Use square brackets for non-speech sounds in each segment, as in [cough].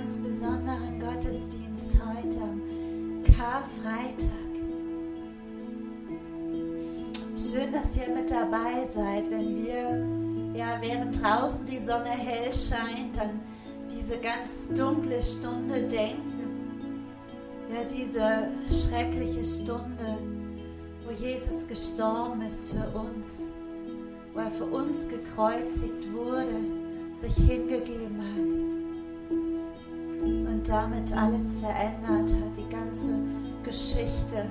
ganz besonderen Gottesdienst heute, Karfreitag. Schön, dass ihr mit dabei seid, wenn wir, ja, während draußen die Sonne hell scheint, an diese ganz dunkle Stunde denken. Ja, diese schreckliche Stunde, wo Jesus gestorben ist für uns, wo er für uns gekreuzigt wurde, sich hingegeben hat damit alles verändert hat, die ganze Geschichte,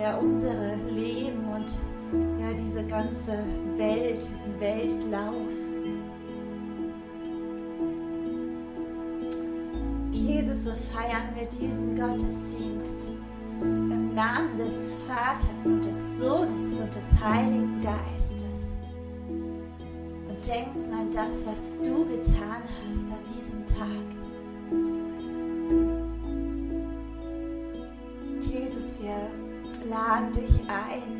ja, unsere Leben und ja, diese ganze Welt, diesen Weltlauf. Jesus, so feiern wir diesen Gottesdienst im Namen des Vaters und des Sohnes und des Heiligen Geistes. Und denken an das, was du getan hast an diesem Tag. I.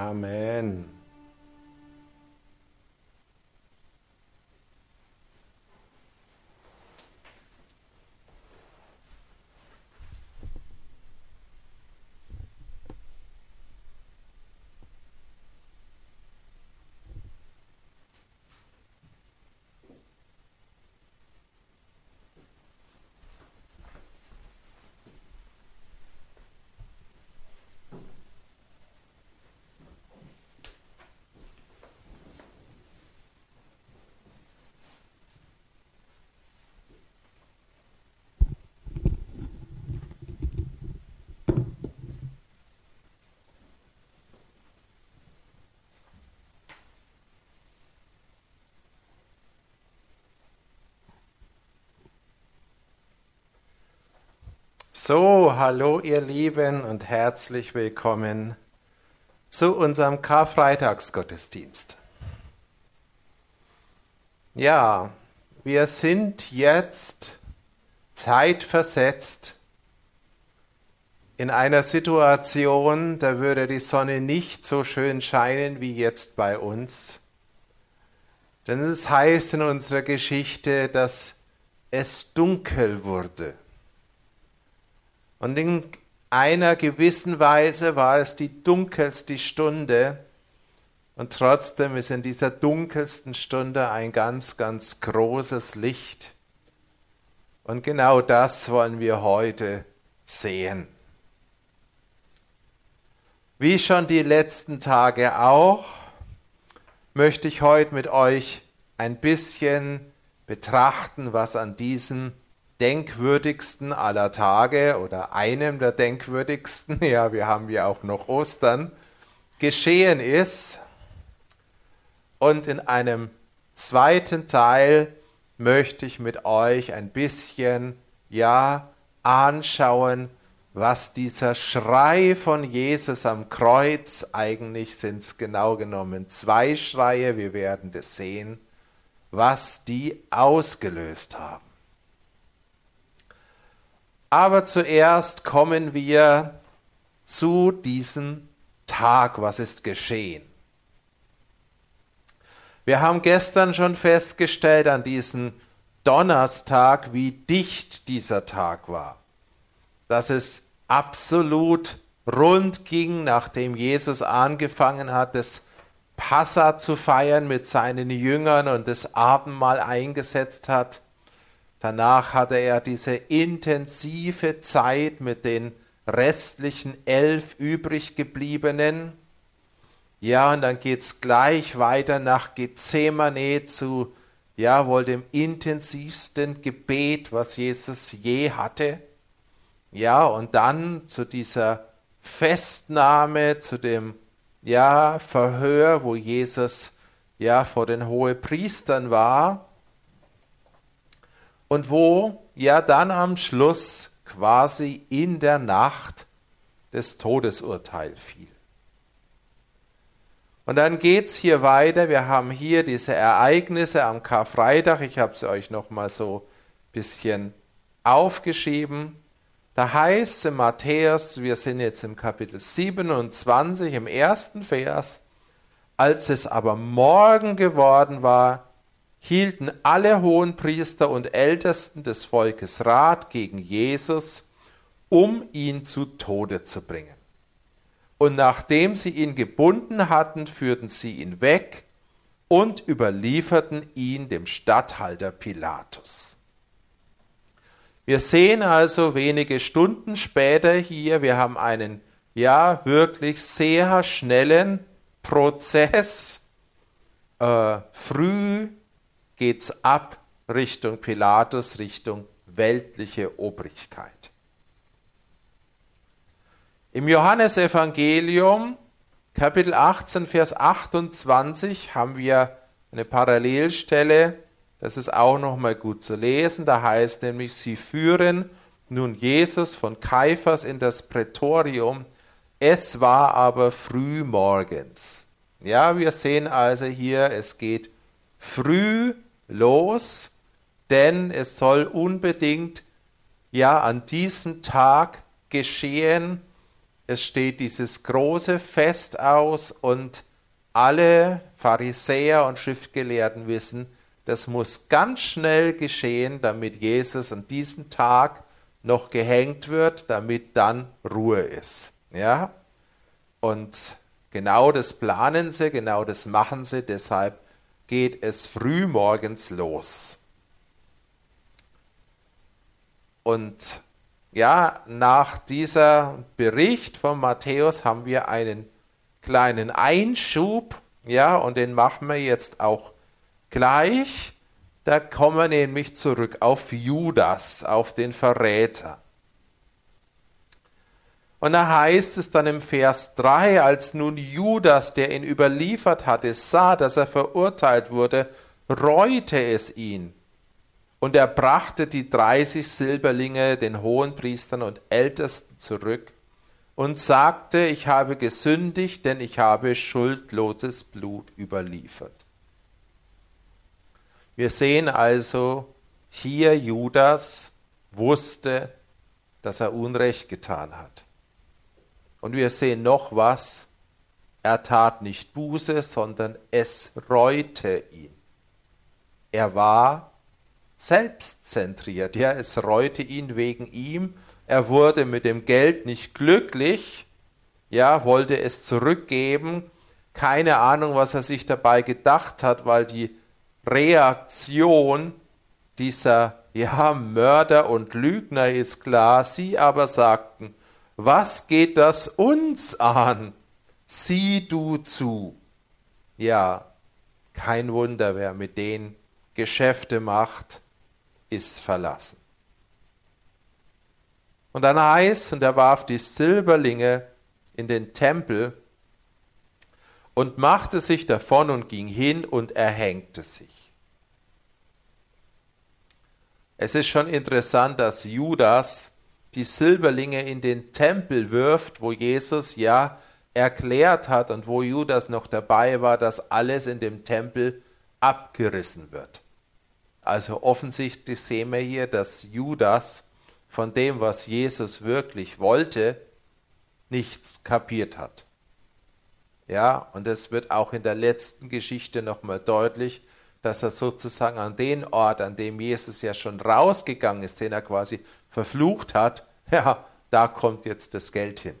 Amen. So, hallo ihr Lieben und herzlich willkommen zu unserem Karfreitagsgottesdienst. Ja, wir sind jetzt zeitversetzt in einer Situation, da würde die Sonne nicht so schön scheinen wie jetzt bei uns. Denn es heißt in unserer Geschichte, dass es dunkel wurde. Und in einer gewissen Weise war es die dunkelste Stunde. Und trotzdem ist in dieser dunkelsten Stunde ein ganz, ganz großes Licht. Und genau das wollen wir heute sehen. Wie schon die letzten Tage auch, möchte ich heute mit euch ein bisschen betrachten, was an diesem denkwürdigsten aller Tage oder einem der denkwürdigsten, [laughs] ja, wir haben ja auch noch Ostern, geschehen ist. Und in einem zweiten Teil möchte ich mit euch ein bisschen, ja, anschauen, was dieser Schrei von Jesus am Kreuz, eigentlich sind es genau genommen zwei Schreie, wir werden das sehen, was die ausgelöst haben. Aber zuerst kommen wir zu diesem Tag, was ist geschehen. Wir haben gestern schon festgestellt an diesem Donnerstag, wie dicht dieser Tag war. Dass es absolut rund ging, nachdem Jesus angefangen hat, das Passa zu feiern mit seinen Jüngern und das Abendmahl eingesetzt hat. Danach hatte er diese intensive Zeit mit den restlichen elf übrig gebliebenen. Ja, und dann geht's gleich weiter nach Gethsemane zu, ja, wohl dem intensivsten Gebet, was Jesus je hatte. Ja, und dann zu dieser Festnahme, zu dem, ja, Verhör, wo Jesus, ja, vor den Hohepriestern war. Und wo, ja, dann am Schluss quasi in der Nacht das Todesurteil fiel. Und dann geht es hier weiter. Wir haben hier diese Ereignisse am Karfreitag. Ich habe sie euch nochmal so ein bisschen aufgeschrieben. Da heißt es in Matthäus, wir sind jetzt im Kapitel 27, im ersten Vers, als es aber Morgen geworden war, hielten alle Hohenpriester und Ältesten des Volkes Rat gegen Jesus, um ihn zu Tode zu bringen und nachdem sie ihn gebunden hatten, führten sie ihn weg und überlieferten ihn dem Statthalter Pilatus. Wir sehen also wenige Stunden später hier, wir haben einen ja wirklich sehr schnellen Prozess. Äh, früh geht's ab Richtung Pilatus, Richtung weltliche Obrigkeit. Im Johannesevangelium, Kapitel 18, Vers 28, haben wir eine Parallelstelle. Das ist auch nochmal gut zu lesen. Da heißt nämlich, sie führen nun Jesus von Kaiphas in das Prätorium. Es war aber früh morgens. Ja, wir sehen also hier, es geht früh los, denn es soll unbedingt ja an diesem Tag geschehen, es steht dieses große Fest aus und alle Pharisäer und Schriftgelehrten wissen, das muss ganz schnell geschehen, damit Jesus an diesem Tag noch gehängt wird, damit dann Ruhe ist. Ja? Und genau das planen sie, genau das machen sie, deshalb geht es früh morgens los. Und ja, nach dieser Bericht von Matthäus haben wir einen kleinen Einschub, ja, und den machen wir jetzt auch gleich. Da kommen wir nämlich zurück auf Judas, auf den Verräter. Und da heißt es dann im Vers 3, als nun Judas, der ihn überliefert hatte, sah, dass er verurteilt wurde, reute es ihn und er brachte die dreißig Silberlinge den Hohenpriestern und Ältesten zurück und sagte, ich habe gesündigt, denn ich habe schuldloses Blut überliefert. Wir sehen also, hier Judas wusste, dass er Unrecht getan hat. Und wir sehen noch was, er tat nicht Buße, sondern es reute ihn. Er war selbstzentriert. Ja, es reute ihn wegen ihm. Er wurde mit dem Geld nicht glücklich. Ja, wollte es zurückgeben. Keine Ahnung, was er sich dabei gedacht hat, weil die Reaktion dieser ja, Mörder und Lügner ist klar. Sie aber sagten, was geht das uns an? Sieh du zu. Ja, kein Wunder, wer mit denen Geschäfte macht, ist verlassen. Und dann heißt, und er warf die Silberlinge in den Tempel und machte sich davon und ging hin und erhängte sich. Es ist schon interessant, dass Judas die Silberlinge in den Tempel wirft, wo Jesus ja erklärt hat und wo Judas noch dabei war, dass alles in dem Tempel abgerissen wird. Also offensichtlich sehen wir hier, dass Judas von dem, was Jesus wirklich wollte, nichts kapiert hat. Ja, und es wird auch in der letzten Geschichte nochmal deutlich, dass er sozusagen an den Ort, an dem Jesus ja schon rausgegangen ist, den er quasi verflucht hat, [laughs] ja, da kommt jetzt das Geld hin.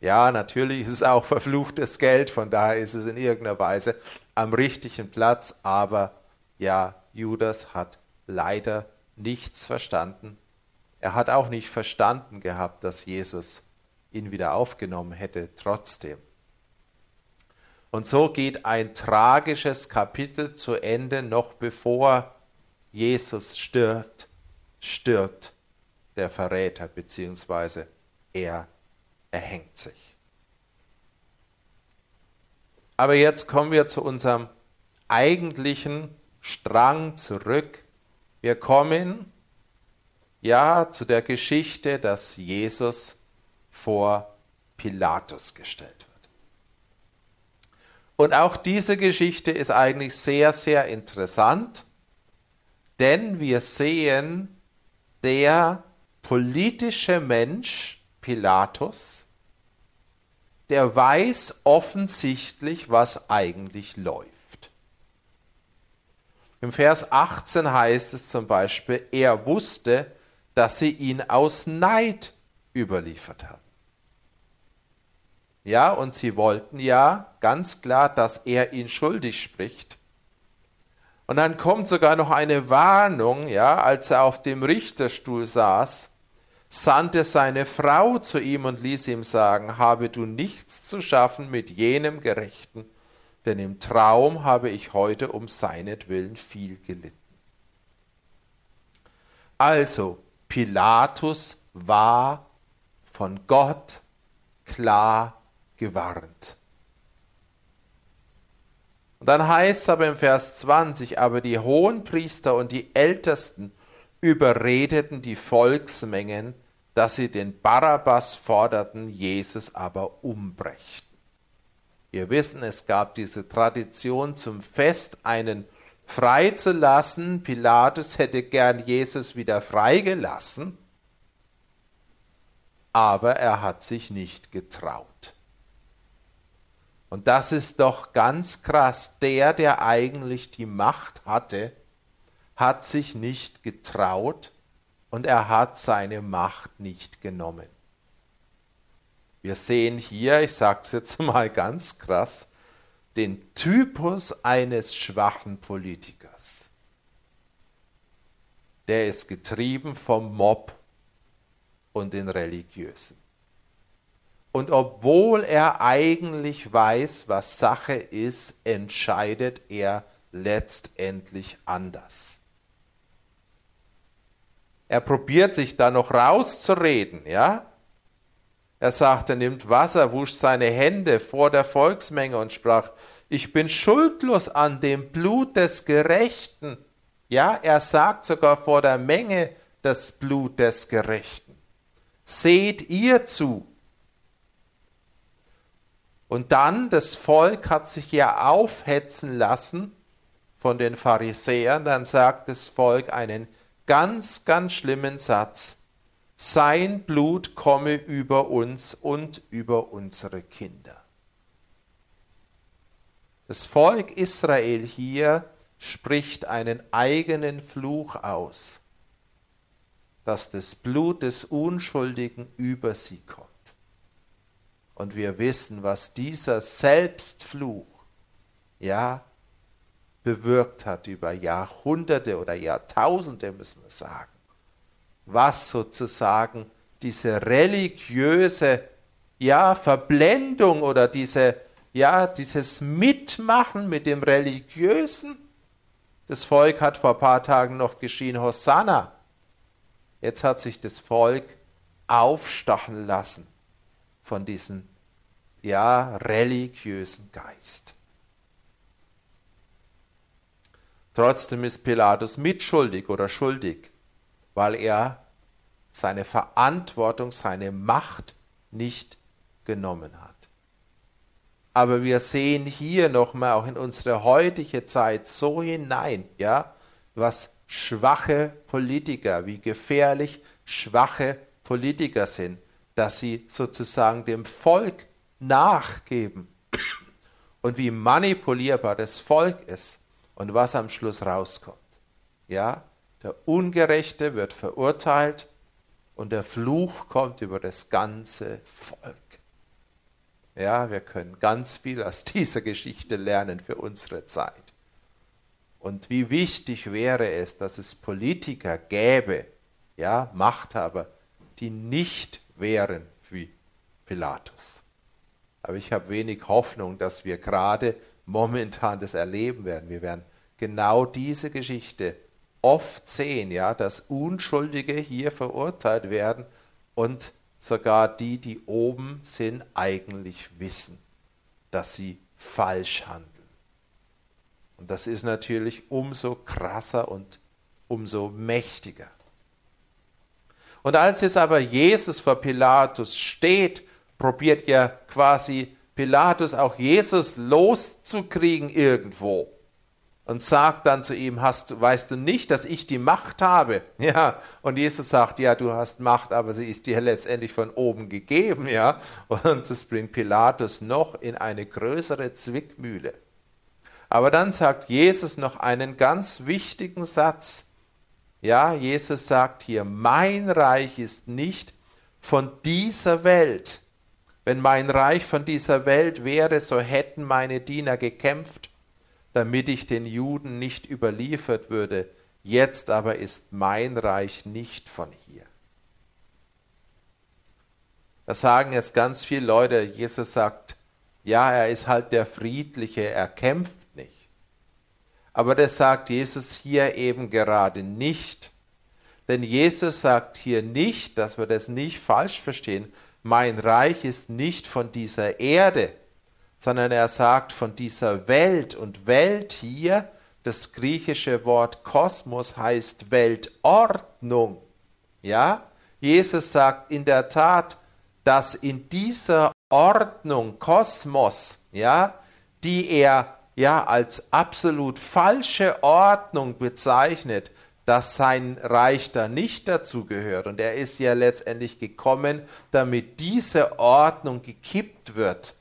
Ja, natürlich ist es auch verfluchtes Geld, von daher ist es in irgendeiner Weise am richtigen Platz, aber ja, Judas hat leider nichts verstanden. Er hat auch nicht verstanden gehabt, dass Jesus ihn wieder aufgenommen hätte, trotzdem. Und so geht ein tragisches Kapitel zu Ende, noch bevor Jesus stirbt, stirbt der Verräter, beziehungsweise er erhängt sich. Aber jetzt kommen wir zu unserem eigentlichen Strang zurück. Wir kommen ja zu der Geschichte, dass Jesus vor Pilatus gestellt wird. Und auch diese Geschichte ist eigentlich sehr, sehr interessant, denn wir sehen, der politische Mensch Pilatus der weiß offensichtlich, was eigentlich läuft. Im Vers 18 heißt es zum Beispiel, er wusste, dass sie ihn aus Neid überliefert haben. Ja, und sie wollten ja ganz klar, dass er ihn schuldig spricht. Und dann kommt sogar noch eine Warnung, ja, als er auf dem Richterstuhl saß, sandte seine Frau zu ihm und ließ ihm sagen, habe du nichts zu schaffen mit jenem Gerechten, denn im Traum habe ich heute um seinetwillen viel gelitten. Also, Pilatus war von Gott klar gewarnt. Und dann heißt es aber im Vers 20, aber die Hohenpriester und die Ältesten überredeten die Volksmengen, dass sie den Barabbas forderten, Jesus aber umbrächten. Wir wissen, es gab diese Tradition zum Fest, einen freizulassen. Pilatus hätte gern Jesus wieder freigelassen, aber er hat sich nicht getraut. Und das ist doch ganz krass. Der, der eigentlich die Macht hatte, hat sich nicht getraut, und er hat seine Macht nicht genommen. Wir sehen hier, ich sage es jetzt [laughs] mal ganz krass, den Typus eines schwachen Politikers. Der ist getrieben vom Mob und den Religiösen. Und obwohl er eigentlich weiß, was Sache ist, entscheidet er letztendlich anders. Er probiert sich da noch rauszureden, ja? Er sagt, er nimmt Wasser, wusch seine Hände vor der Volksmenge und sprach, ich bin schuldlos an dem Blut des Gerechten. Ja, er sagt sogar vor der Menge das Blut des Gerechten. Seht ihr zu. Und dann, das Volk hat sich ja aufhetzen lassen von den Pharisäern, dann sagt das Volk einen ganz, ganz schlimmen Satz. Sein Blut komme über uns und über unsere Kinder. Das Volk Israel hier spricht einen eigenen Fluch aus, dass das Blut des Unschuldigen über sie kommt. Und wir wissen, was dieser Selbstfluch, ja, bewirkt hat über Jahrhunderte oder Jahrtausende, müssen wir sagen. Was sozusagen diese religiöse ja, Verblendung oder diese, ja, dieses Mitmachen mit dem Religiösen. Das Volk hat vor ein paar Tagen noch geschrien, Hosanna. Jetzt hat sich das Volk aufstachen lassen von diesem ja, religiösen Geist. Trotzdem ist Pilatus mitschuldig oder schuldig, weil er seine Verantwortung, seine Macht nicht genommen hat. Aber wir sehen hier nochmal auch in unsere heutige Zeit so hinein, ja, was schwache Politiker, wie gefährlich schwache Politiker sind, dass sie sozusagen dem Volk nachgeben und wie manipulierbar das Volk ist und was am Schluss rauskommt. Ja, der Ungerechte wird verurteilt und der Fluch kommt über das ganze Volk. Ja, wir können ganz viel aus [laughs] dieser Geschichte lernen für unsere Zeit. Und wie wichtig wäre es, dass es Politiker gäbe, ja, Machthaber, die nicht wären wie Pilatus. Aber ich habe wenig Hoffnung, dass wir gerade momentan das erleben werden. Wir werden genau diese Geschichte oft sehen, ja, dass Unschuldige hier verurteilt werden und sogar die, die oben sind, eigentlich wissen, dass sie falsch handeln. Und das ist natürlich umso krasser und umso mächtiger. Und als jetzt aber Jesus vor Pilatus steht, probiert ja quasi Pilatus auch Jesus loszukriegen irgendwo und sagt dann zu ihm, hast, weißt du nicht, dass ich die Macht habe? [laughs] Ja, und Jesus sagt, ja, du hast Macht, aber sie ist dir letztendlich von oben gegeben, ja. Und das bringt Pilatus noch in eine größere Zwickmühle. Aber dann sagt Jesus noch einen ganz wichtigen Satz. Ja, Jesus sagt hier, mein Reich ist nicht von dieser Welt. Wenn mein Reich von dieser Welt wäre, so hätten meine Diener gekämpft damit ich den Juden nicht überliefert würde. Jetzt aber ist mein Reich nicht von hier. Das sagen jetzt ganz viele Leute. Jesus sagt, ja, er ist halt der Friedliche, er kämpft nicht. Aber das sagt Jesus hier eben gerade nicht. Denn Jesus sagt hier nicht, dass wir das nicht falsch verstehen, mein Reich ist nicht von dieser Erde sondern er sagt von dieser Welt und Welt hier, das griechische Wort Kosmos heißt Weltordnung. Ja? Jesus sagt in der Tat, dass in dieser Ordnung Kosmos, ja, die er ja als absolut falsche Ordnung bezeichnet, dass sein Reich da nicht dazu gehört. Und er ist ja letztendlich gekommen, damit diese Ordnung gekippt wird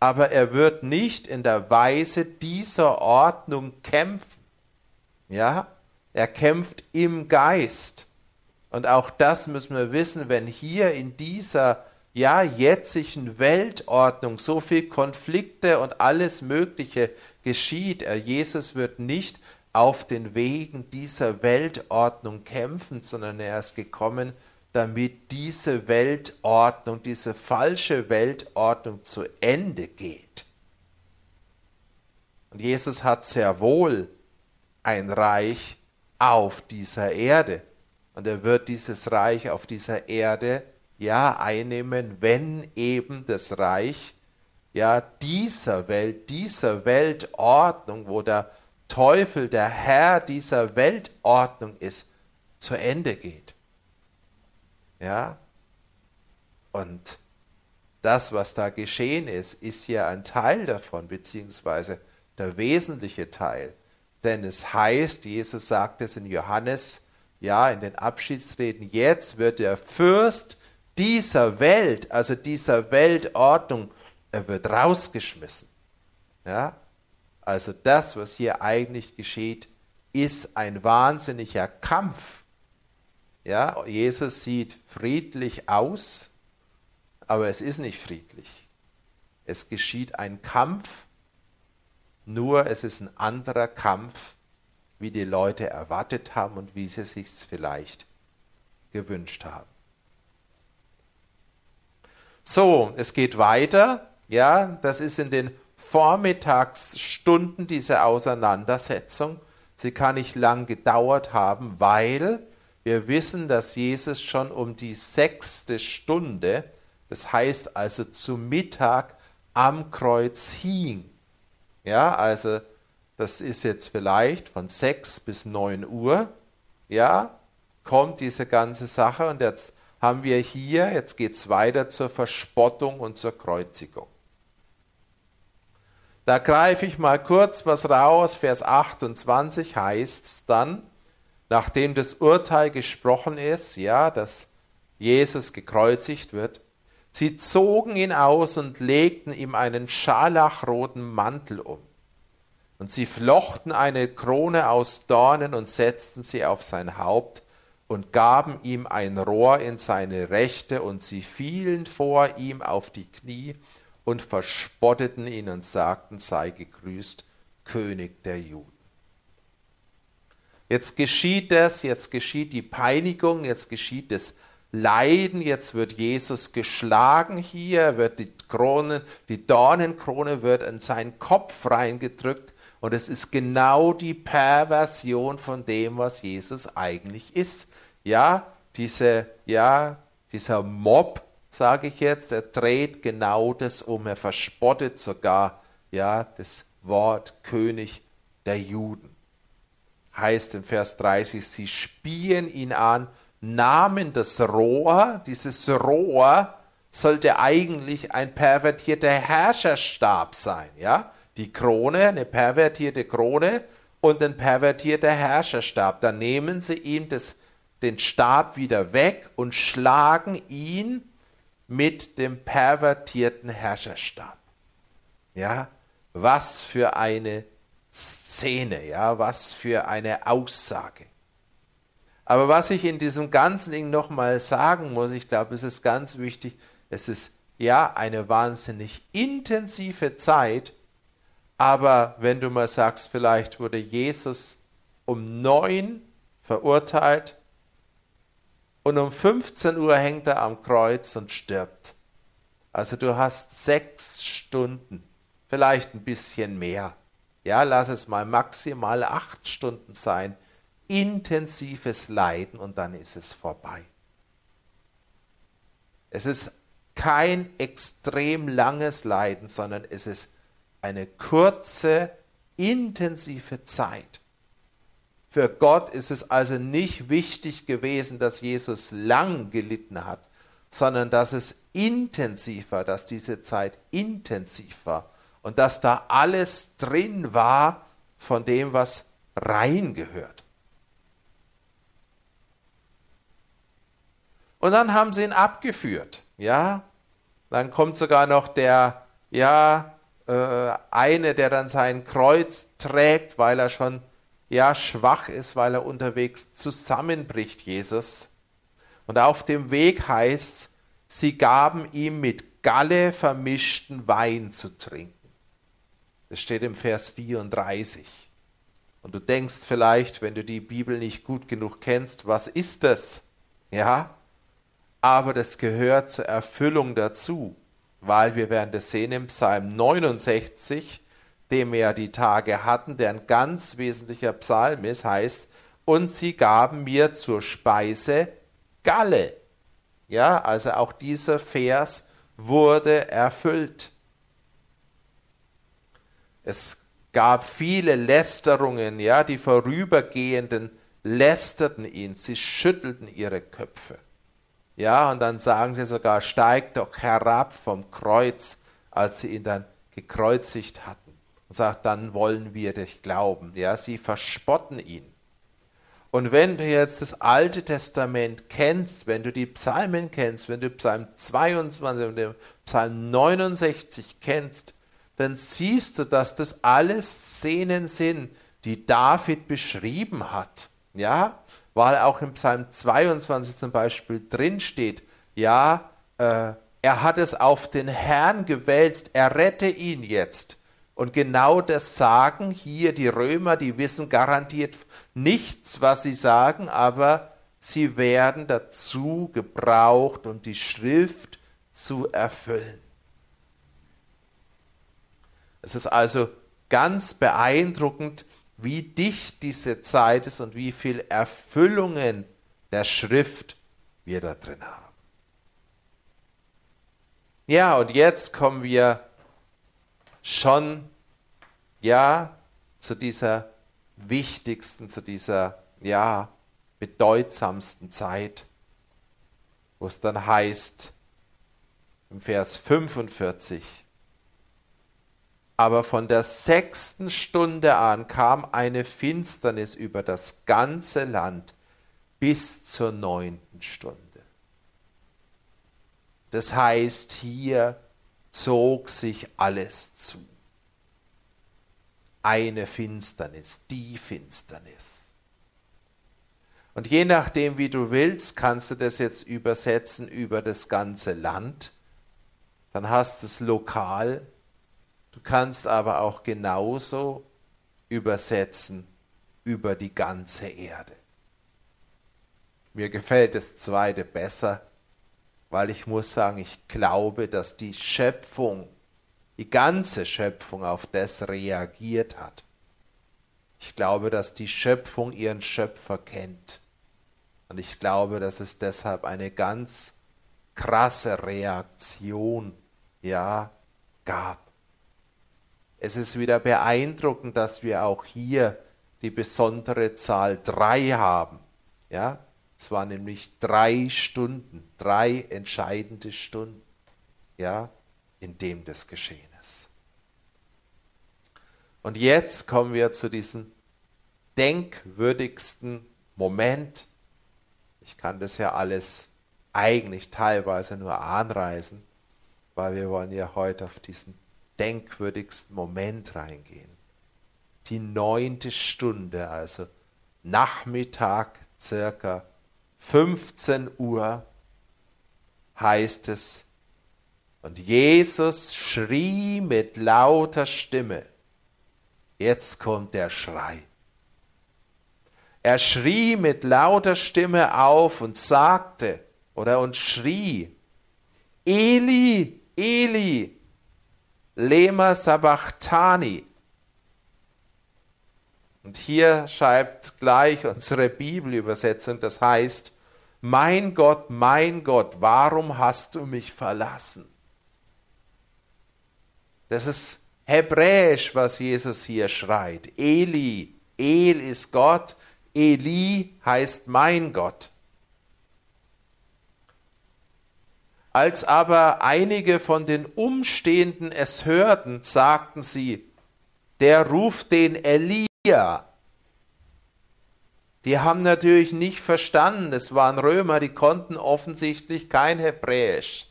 aber er wird nicht in der Weise dieser Ordnung kämpfen. Ja, er kämpft im Geist. Und auch das müssen wir wissen, wenn hier in dieser ja jetzigen Weltordnung so viel Konflikte und alles Mögliche geschieht, er Jesus wird nicht auf den Wegen dieser Weltordnung kämpfen, sondern er ist gekommen, damit diese Weltordnung, diese falsche Weltordnung zu Ende geht. Und Jesus hat sehr wohl ein Reich auf dieser Erde. Und er wird dieses Reich auf dieser Erde ja einnehmen, wenn eben das Reich ja dieser Welt, dieser Weltordnung, wo der Teufel der Herr dieser Weltordnung ist, zu Ende geht. Ja? Und das, was da geschehen ist, ist ja ein Teil davon, beziehungsweise der wesentliche Teil. Denn es heißt, Jesus sagt es in Johannes, ja, in den Abschiedsreden, jetzt wird der Fürst dieser Welt, also dieser Weltordnung, er wird rausgeschmissen. Ja? Also das, was hier eigentlich geschieht, ist ein wahnsinniger Kampf ja, Jesus sieht friedlich aus, aber es ist nicht friedlich. Es geschieht ein Kampf, nur es ist ein anderer Kampf, wie die Leute erwartet haben und wie sie sich vielleicht gewünscht haben. So, es geht weiter. Ja, das ist in den Vormittagsstunden diese Auseinandersetzung. Sie kann nicht lang gedauert haben, weil wir wissen, dass Jesus schon um die sechste Stunde, das heißt also zu Mittag, am Kreuz hing. Ja, also das ist jetzt vielleicht von sechs bis neun Uhr, ja, kommt diese ganze Sache und jetzt haben wir hier, jetzt geht es weiter zur Verspottung und zur Kreuzigung. Da greife ich mal kurz was raus, Vers 28 heißt es dann, nachdem das Urteil gesprochen ist, ja, dass Jesus gekreuzigt wird, sie zogen ihn aus und legten ihm einen scharlachroten Mantel um. Und sie flochten eine Krone aus Dornen und setzten sie auf sein Haupt und gaben ihm ein Rohr in seine Rechte, und sie fielen vor ihm auf die Knie und verspotteten ihn und sagten, sei gegrüßt, König der Juden. Jetzt geschieht das, jetzt geschieht die Peinigung, jetzt geschieht das Leiden, jetzt wird Jesus geschlagen hier, wird die Krone, die Dornenkrone wird in seinen Kopf reingedrückt und es ist genau die Perversion von dem, was Jesus eigentlich ist. Ja, diese, ja, dieser Mob, sage ich jetzt, er dreht genau das um, er verspottet sogar, ja, das Wort König der Juden heißt im Vers 30, sie spielen ihn an, nahmen das Rohr, dieses Rohr sollte eigentlich ein pervertierter Herrscherstab sein, ja? Die Krone, eine pervertierte Krone und ein pervertierter Herrscherstab. Dann nehmen sie ihm das, den Stab wieder weg und schlagen ihn mit dem pervertierten Herrscherstab. Ja, was für eine Szene, ja, was für eine Aussage. Aber was ich in diesem ganzen Ding nochmal sagen muss, ich glaube, es ist ganz wichtig, es ist ja eine wahnsinnig intensive Zeit, aber wenn du mal sagst, vielleicht wurde Jesus um neun verurteilt und um 15 Uhr hängt er am Kreuz und stirbt. Also du hast sechs Stunden, vielleicht ein bisschen mehr ja, lass es mal maximal acht Stunden sein, intensives Leiden und dann ist es vorbei. Es ist kein extrem langes Leiden, sondern es ist eine kurze, intensive Zeit. Für Gott ist es also nicht wichtig gewesen, dass Jesus lang gelitten hat, sondern dass es intensiver, dass diese Zeit intensiv war und dass da alles drin war von dem, was rein gehört. Und dann haben sie ihn abgeführt, ja. Dann kommt sogar noch der, ja, äh, eine, der dann sein Kreuz trägt, weil er schon, ja, schwach ist, weil er unterwegs zusammenbricht, Jesus. Und auf dem Weg heißt, sie gaben ihm mit Galle vermischten Wein zu trinken. Das steht im Vers 34. Und du denkst vielleicht, wenn du die Bibel nicht gut genug kennst, was ist das? Ja, aber das gehört zur Erfüllung dazu, weil wir werden das sehen im Psalm 69, dem wir ja die Tage hatten, der ein ganz wesentlicher Psalm ist, heißt, und sie gaben mir zur Speise Galle. Ja, also auch dieser Vers wurde erfüllt. Es gab viele Lästerungen, ja, die Vorübergehenden lästerten ihn, sie schüttelten ihre Köpfe. Ja, und dann sagen sie sogar, steig doch herab vom Kreuz, als sie ihn dann gekreuzigt hatten. Und sagt, dann wollen wir dich glauben. Ja, sie verspotten ihn. Und wenn du jetzt das Alte Testament kennst, wenn du die Psalmen kennst, wenn du Psalm 22, wenn du Psalm 69 kennst, dann siehst du, dass das alles Szenen sind, die David beschrieben hat. Ja, weil auch im Psalm 22 zum Beispiel drin steht, ja, äh, er hat es auf den Herrn gewälzt, er rette ihn jetzt. Und genau das sagen hier die Römer, die wissen garantiert nichts, was sie sagen, aber sie werden dazu gebraucht, um die Schrift zu erfüllen. Es ist also ganz beeindruckend, wie dicht diese Zeit ist und wie viel Erfüllungen der Schrift wir da drin haben. Ja, und jetzt kommen wir schon, ja, zu dieser wichtigsten, zu dieser, ja, bedeutsamsten Zeit, wo es dann heißt, im Vers 45, aber von der sechsten Stunde an kam eine Finsternis über das ganze Land bis zur neunten Stunde. Das heißt, hier zog sich alles zu. Eine Finsternis, die Finsternis. Und je nachdem, wie du willst, kannst du das jetzt übersetzen über das ganze Land dann hast du es lokal. Du kannst aber auch genauso übersetzen über die ganze Erde. Mir gefällt das zweite besser, weil ich muss sagen, ich glaube, dass die Schöpfung, die ganze Schöpfung auf das reagiert hat. Ich glaube, dass die Schöpfung ihren Schöpfer kennt. Und ich glaube, dass es deshalb eine ganz krasse Reaktion, ja, gab. Es ist wieder beeindruckend, dass wir auch hier die besondere Zahl drei haben. Ja, es waren nämlich drei Stunden, drei entscheidende Stunden, ja, in dem das geschehen ist. Und jetzt kommen wir zu diesem denkwürdigsten Moment. Ich kann das ja alles eigentlich teilweise nur anreißen, weil wir wollen ja heute auf diesen denkwürdigsten Moment reingehen. Die neunte Stunde, also Nachmittag circa 15 Uhr heißt es, und Jesus schrie mit lauter Stimme. Jetzt kommt der Schrei. Er schrie mit lauter Stimme auf und sagte oder und schrie, Eli, Eli, lema sabachthani. Und hier schreibt gleich unsere Bibelübersetzung, das heißt, mein Gott, mein Gott, warum hast du mich verlassen? Das ist hebräisch, was Jesus hier schreit. Eli, El ist Gott, Eli heißt mein Gott. Als aber einige von den Umstehenden es hörten, sagten sie, der ruft den Elia Elia. Die haben natürlich nicht verstanden, es waren Römer, die konnten offensichtlich kein Hebräisch.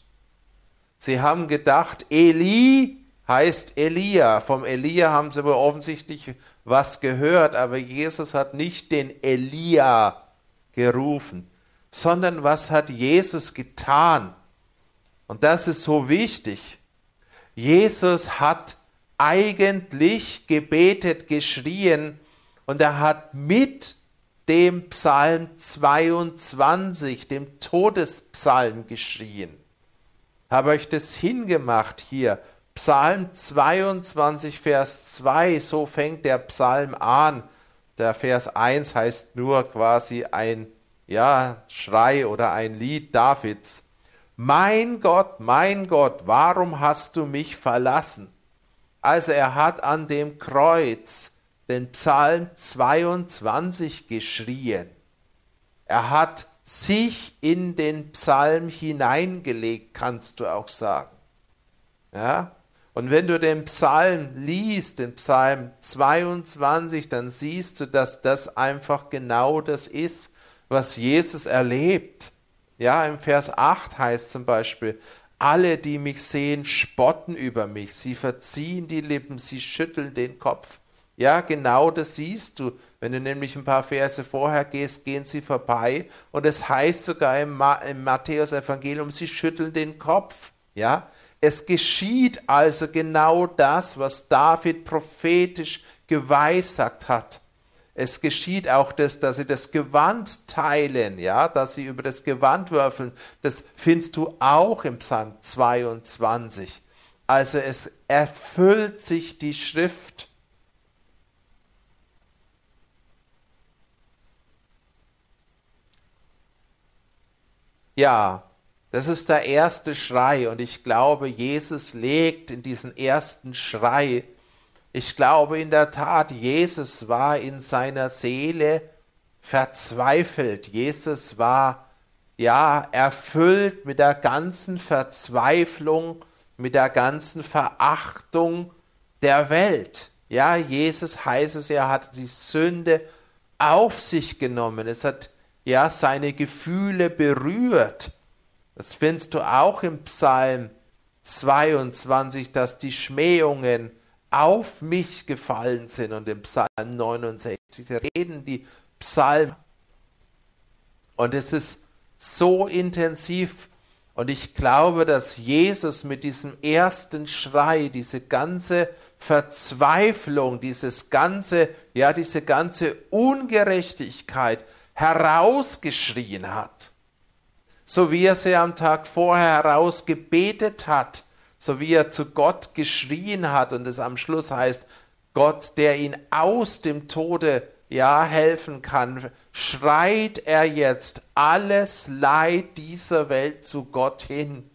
Sie haben gedacht, Eli heißt Elia. Vom Elia haben sie aber offensichtlich was gehört, aber Jesus hat nicht den Elia gerufen, sondern was hat Jesus getan? Und das ist so wichtig. Jesus hat eigentlich gebetet, geschrien und er hat mit dem Psalm 22, dem Todespsalm geschrien. Habe euch das hingemacht hier. Psalm 22, Vers 2, so fängt der Psalm an. Der Vers 1 heißt nur quasi ein ja, Schrei oder ein Lied Davids. Mein Gott, mein Gott, warum hast du mich verlassen? Also er hat an dem Kreuz den Psalm 22 geschrien. Er hat sich in den Psalm hineingelegt, kannst du auch sagen. Ja? Und wenn du den Psalm liest, den Psalm 22, dann siehst du, dass das einfach genau das ist, was Jesus erlebt. Ja, im Vers 8 heißt zum Beispiel, alle, die mich sehen, spotten über mich. Sie verziehen die Lippen, sie schütteln den Kopf. Ja, genau das siehst du. Wenn du nämlich ein paar Verse vorher gehst, gehen sie vorbei. Und es heißt sogar im, Ma im Matthäus-Evangelium, sie schütteln den Kopf. Ja, es geschieht also genau das, was David prophetisch geweissagt hat. Es geschieht auch das, dass sie das Gewand teilen, ja, dass sie über das Gewand würfeln. Das findest du auch im Psalm 22. Also es erfüllt sich die Schrift. Ja, das ist der erste Schrei und ich glaube, Jesus legt in diesen ersten Schrei ich glaube in der Tat, Jesus war in seiner Seele verzweifelt. Jesus war ja erfüllt mit der ganzen Verzweiflung, mit der ganzen Verachtung der Welt. Ja, Jesus heißt es, er hat die Sünde auf sich genommen. Es hat ja seine Gefühle berührt. Das findest du auch im Psalm 22, dass die Schmähungen auf mich gefallen sind. Und im Psalm 69 reden die Psalmen. Und es ist so intensiv. Und ich glaube, dass Jesus mit diesem ersten Schrei, diese ganze Verzweiflung, dieses ganze, ja, diese ganze Ungerechtigkeit herausgeschrien hat. So wie er sie am Tag vorher herausgebetet hat, so wie er zu Gott geschrien hat und es am Schluss heißt, Gott, der ihn aus dem Tode ja helfen kann, schreit er jetzt alles Leid dieser Welt zu Gott hin.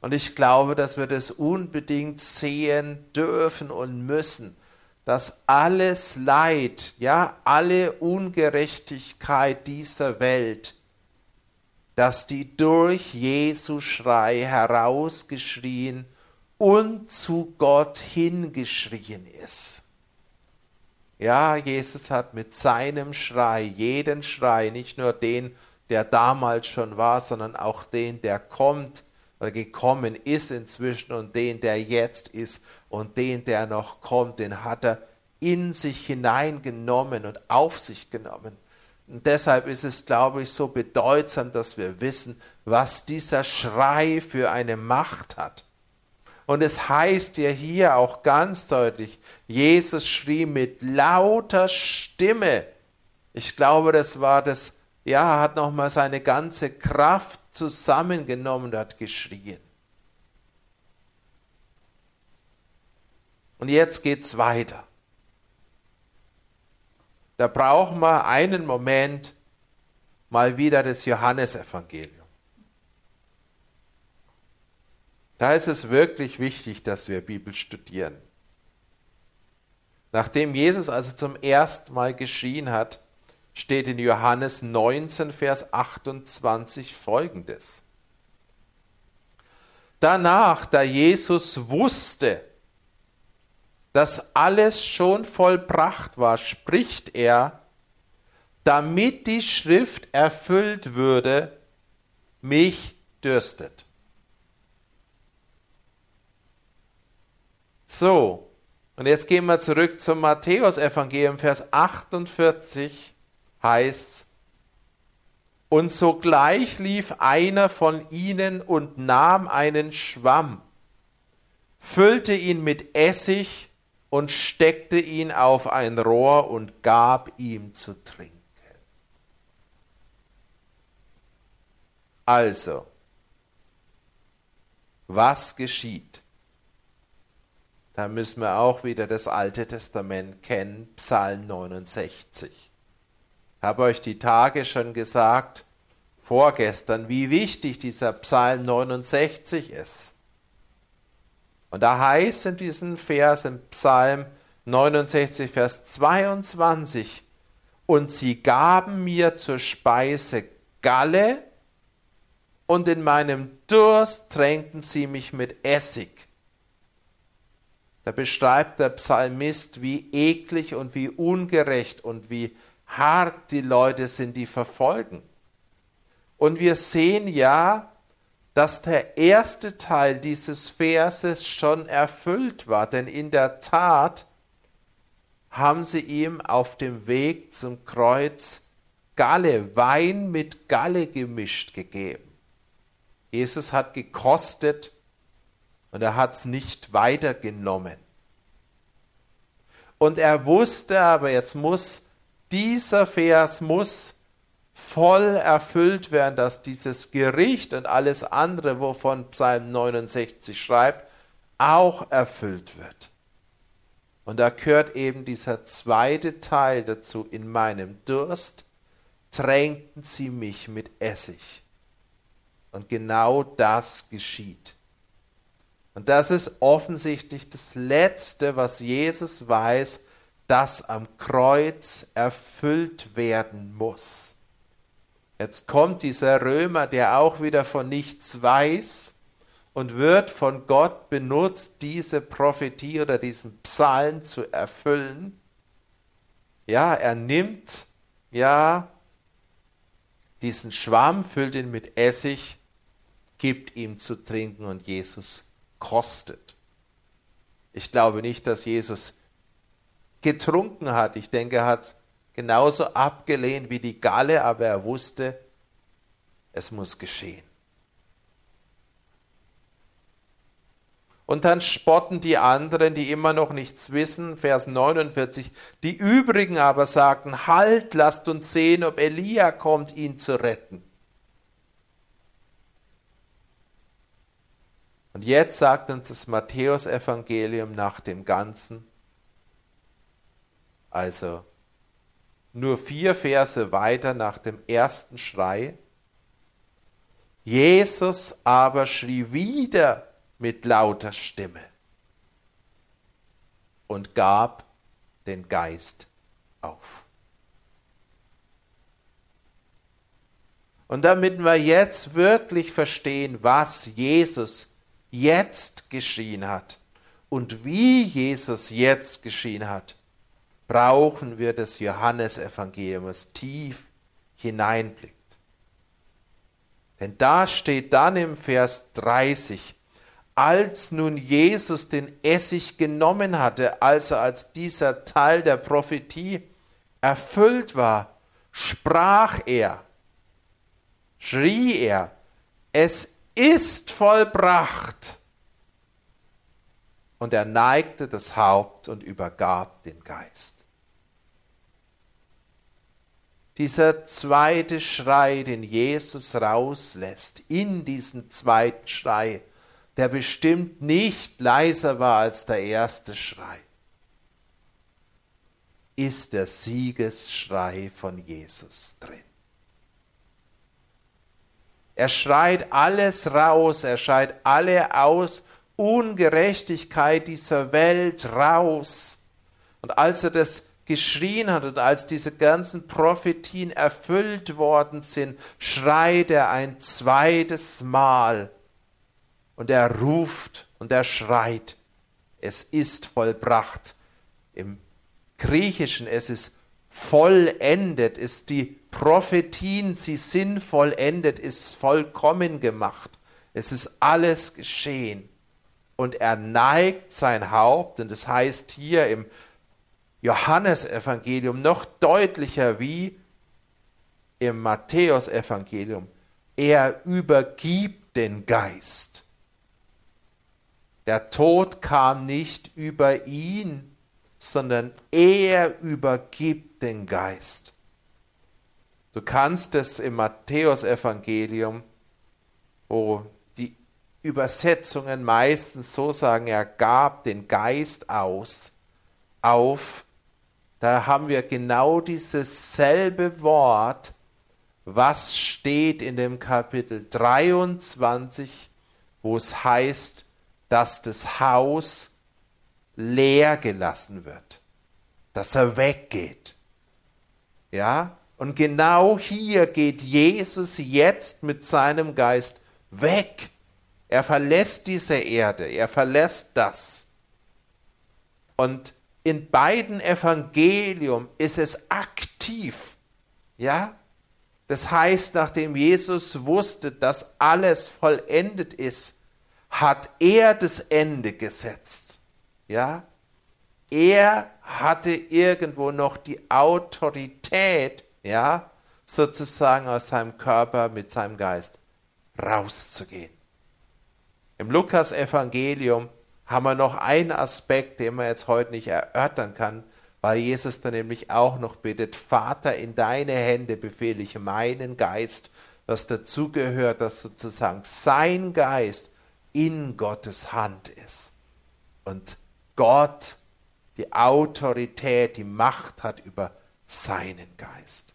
Und ich glaube, dass wir das unbedingt sehen dürfen und müssen, dass alles Leid, ja, alle Ungerechtigkeit dieser Welt, dass die durch Jesu Schrei herausgeschrien und zu Gott hingeschrien ist. Ja, Jesus hat mit seinem Schrei, jeden Schrei, nicht nur den, der damals schon war, sondern auch den, der kommt oder gekommen ist inzwischen und den, der jetzt ist und den, der noch kommt, den hat er in sich hineingenommen und auf sich genommen. Und deshalb ist es, glaube ich, so bedeutsam, dass wir wissen, was dieser Schrei für eine Macht hat. Und es heißt ja hier auch ganz deutlich, Jesus schrie mit lauter Stimme. Ich glaube, das war das, ja, hat nochmal seine ganze Kraft zusammengenommen und hat geschrien. Und jetzt geht's weiter. Da brauchen wir einen Moment mal wieder das Johannesevangelium. Da ist es wirklich wichtig, dass wir Bibel studieren. Nachdem Jesus also zum ersten Mal geschrien hat, steht in Johannes 19, Vers 28 folgendes. Danach, da Jesus wusste, dass alles schon vollbracht war, spricht er, damit die Schrift erfüllt würde, mich dürstet. So, und jetzt gehen wir zurück zum Matthäus-Evangelium, Vers 48 heißt's, und sogleich lief einer von ihnen und nahm einen Schwamm, füllte ihn mit Essig und steckte ihn auf ein Rohr und gab ihm zu trinken. Also, was geschieht? Da müssen wir auch wieder das Alte Testament kennen, Psalm 69. Ich habe euch die Tage schon gesagt, vorgestern, wie wichtig dieser Psalm 69 ist. Und da heißt in diesem Vers, im Psalm 69, Vers 22, und sie gaben mir zur Speise Galle, und in meinem Durst tränkten sie mich mit Essig. Da beschreibt der Psalmist, wie eklig und wie ungerecht und wie hart die Leute sind, die verfolgen. Und wir sehen ja, dass der erste Teil dieses Verses schon erfüllt war, denn in der Tat haben sie ihm auf dem Weg zum Kreuz Galle, Wein mit Galle gemischt gegeben. Jesus hat gekostet, und er hat es nicht weitergenommen. Und er wusste aber, jetzt muss dieser Vers muss voll erfüllt werden, dass dieses Gericht und alles andere, wovon Psalm 69 schreibt, auch erfüllt wird. Und da gehört eben dieser zweite Teil dazu, in meinem Durst tränkten sie mich mit Essig. Und genau das geschieht. Und das ist offensichtlich das Letzte, was Jesus weiß, das am Kreuz erfüllt werden muss. Jetzt kommt dieser Römer, der auch wieder von nichts weiß und wird von Gott benutzt, diese Prophetie oder diesen Psalm zu erfüllen. Ja, er nimmt ja diesen Schwamm, füllt ihn mit Essig, gibt ihm zu trinken und Jesus kostet. Ich glaube nicht, dass Jesus getrunken hat. Ich denke, er hat es genauso abgelehnt wie die Galle, aber er wusste, es muss geschehen. Und dann spotten die anderen, die immer noch nichts wissen, Vers 49, die übrigen aber sagten, halt, lasst uns sehen, ob Elia kommt, ihn zu retten. Und jetzt sagt uns das Matthäusevangelium nach dem Ganzen, also nur vier Verse weiter nach dem ersten Schrei, Jesus aber schrie wieder mit lauter Stimme und gab den Geist auf. Und damit wir jetzt wirklich verstehen, was Jesus jetzt geschehen hat und wie Jesus jetzt geschehen hat, brauchen wir das Johannesevangelium, das tief hineinblickt. Denn da steht dann im Vers 30, als nun Jesus den Essig genommen hatte, also als dieser Teil der Prophetie erfüllt war, sprach er, schrie er, es ist vollbracht. Und er neigte das Haupt und übergab den Geist. Dieser zweite Schrei, den Jesus rauslässt, in diesem zweiten Schrei, der bestimmt nicht leiser war als der erste Schrei, ist der Siegesschrei von Jesus drin. Er schreit alles raus, er schreit alle aus Ungerechtigkeit dieser Welt raus. Und als er das geschrien hat und als diese ganzen Prophetien erfüllt worden sind, schreit er ein zweites Mal und er ruft und er schreit, es ist vollbracht. Im Griechischen es ist vollendet, ist die Prophetien, sie sind vollendet, ist vollkommen gemacht. Es ist alles geschehen. Und er neigt sein Haupt, und das heißt hier im Johannesevangelium noch deutlicher wie im Matthäusevangelium, er übergibt den Geist. Der Tod kam nicht über ihn, sondern er übergibt den Geist. Du kannst es im Matthäusevangelium, wo die Übersetzungen meistens so sagen, er gab den Geist aus, auf, da haben wir genau dieses selbe Wort, was steht in dem Kapitel 23, wo es heißt, dass das Haus leer gelassen wird, dass er weggeht. Ja? Und genau hier geht Jesus jetzt mit seinem Geist weg. Er verlässt diese Erde, er verlässt das. Und in beiden Evangelium ist es aktiv. Ja? Das heißt, nachdem Jesus wusste, dass alles vollendet ist, hat er das Ende gesetzt. Ja? Er hatte irgendwo noch die Autorität, ja, sozusagen aus seinem Körper mit seinem Geist rauszugehen. Im Lukas-Evangelium haben wir noch einen Aspekt, den man jetzt heute nicht erörtern kann, weil Jesus dann nämlich auch noch bittet, Vater, in deine Hände befehle ich meinen Geist, was dazugehört, dass sozusagen sein Geist in Gottes Hand ist. Und Gott die Autorität, die Macht hat über seinen Geist.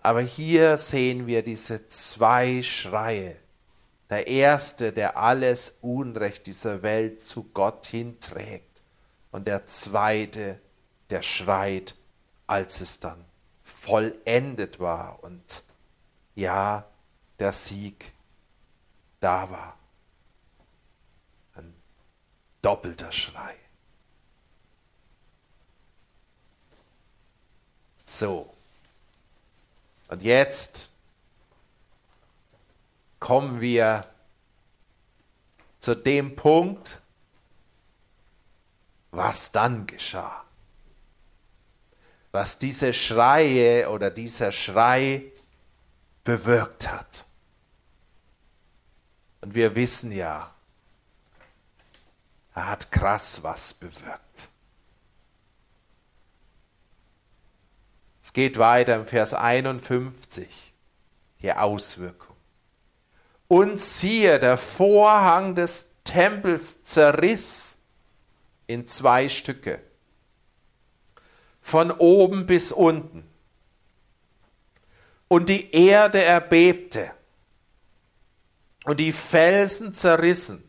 Aber hier sehen wir diese zwei Schreie. Der erste, der alles Unrecht dieser Welt zu Gott hinträgt. Und der zweite, der schreit, als es dann vollendet war und ja, der Sieg da war. Ein doppelter Schrei. So. Und jetzt kommen wir zu dem Punkt, was dann geschah. Was diese Schreie oder dieser Schrei bewirkt hat. Und wir wissen ja, er hat krass was bewirkt. Es geht weiter im Vers 51, die Auswirkung. Und siehe, der Vorhang des Tempels zerriss in zwei Stücke, von oben bis unten. Und die Erde erbebte und die Felsen zerrissen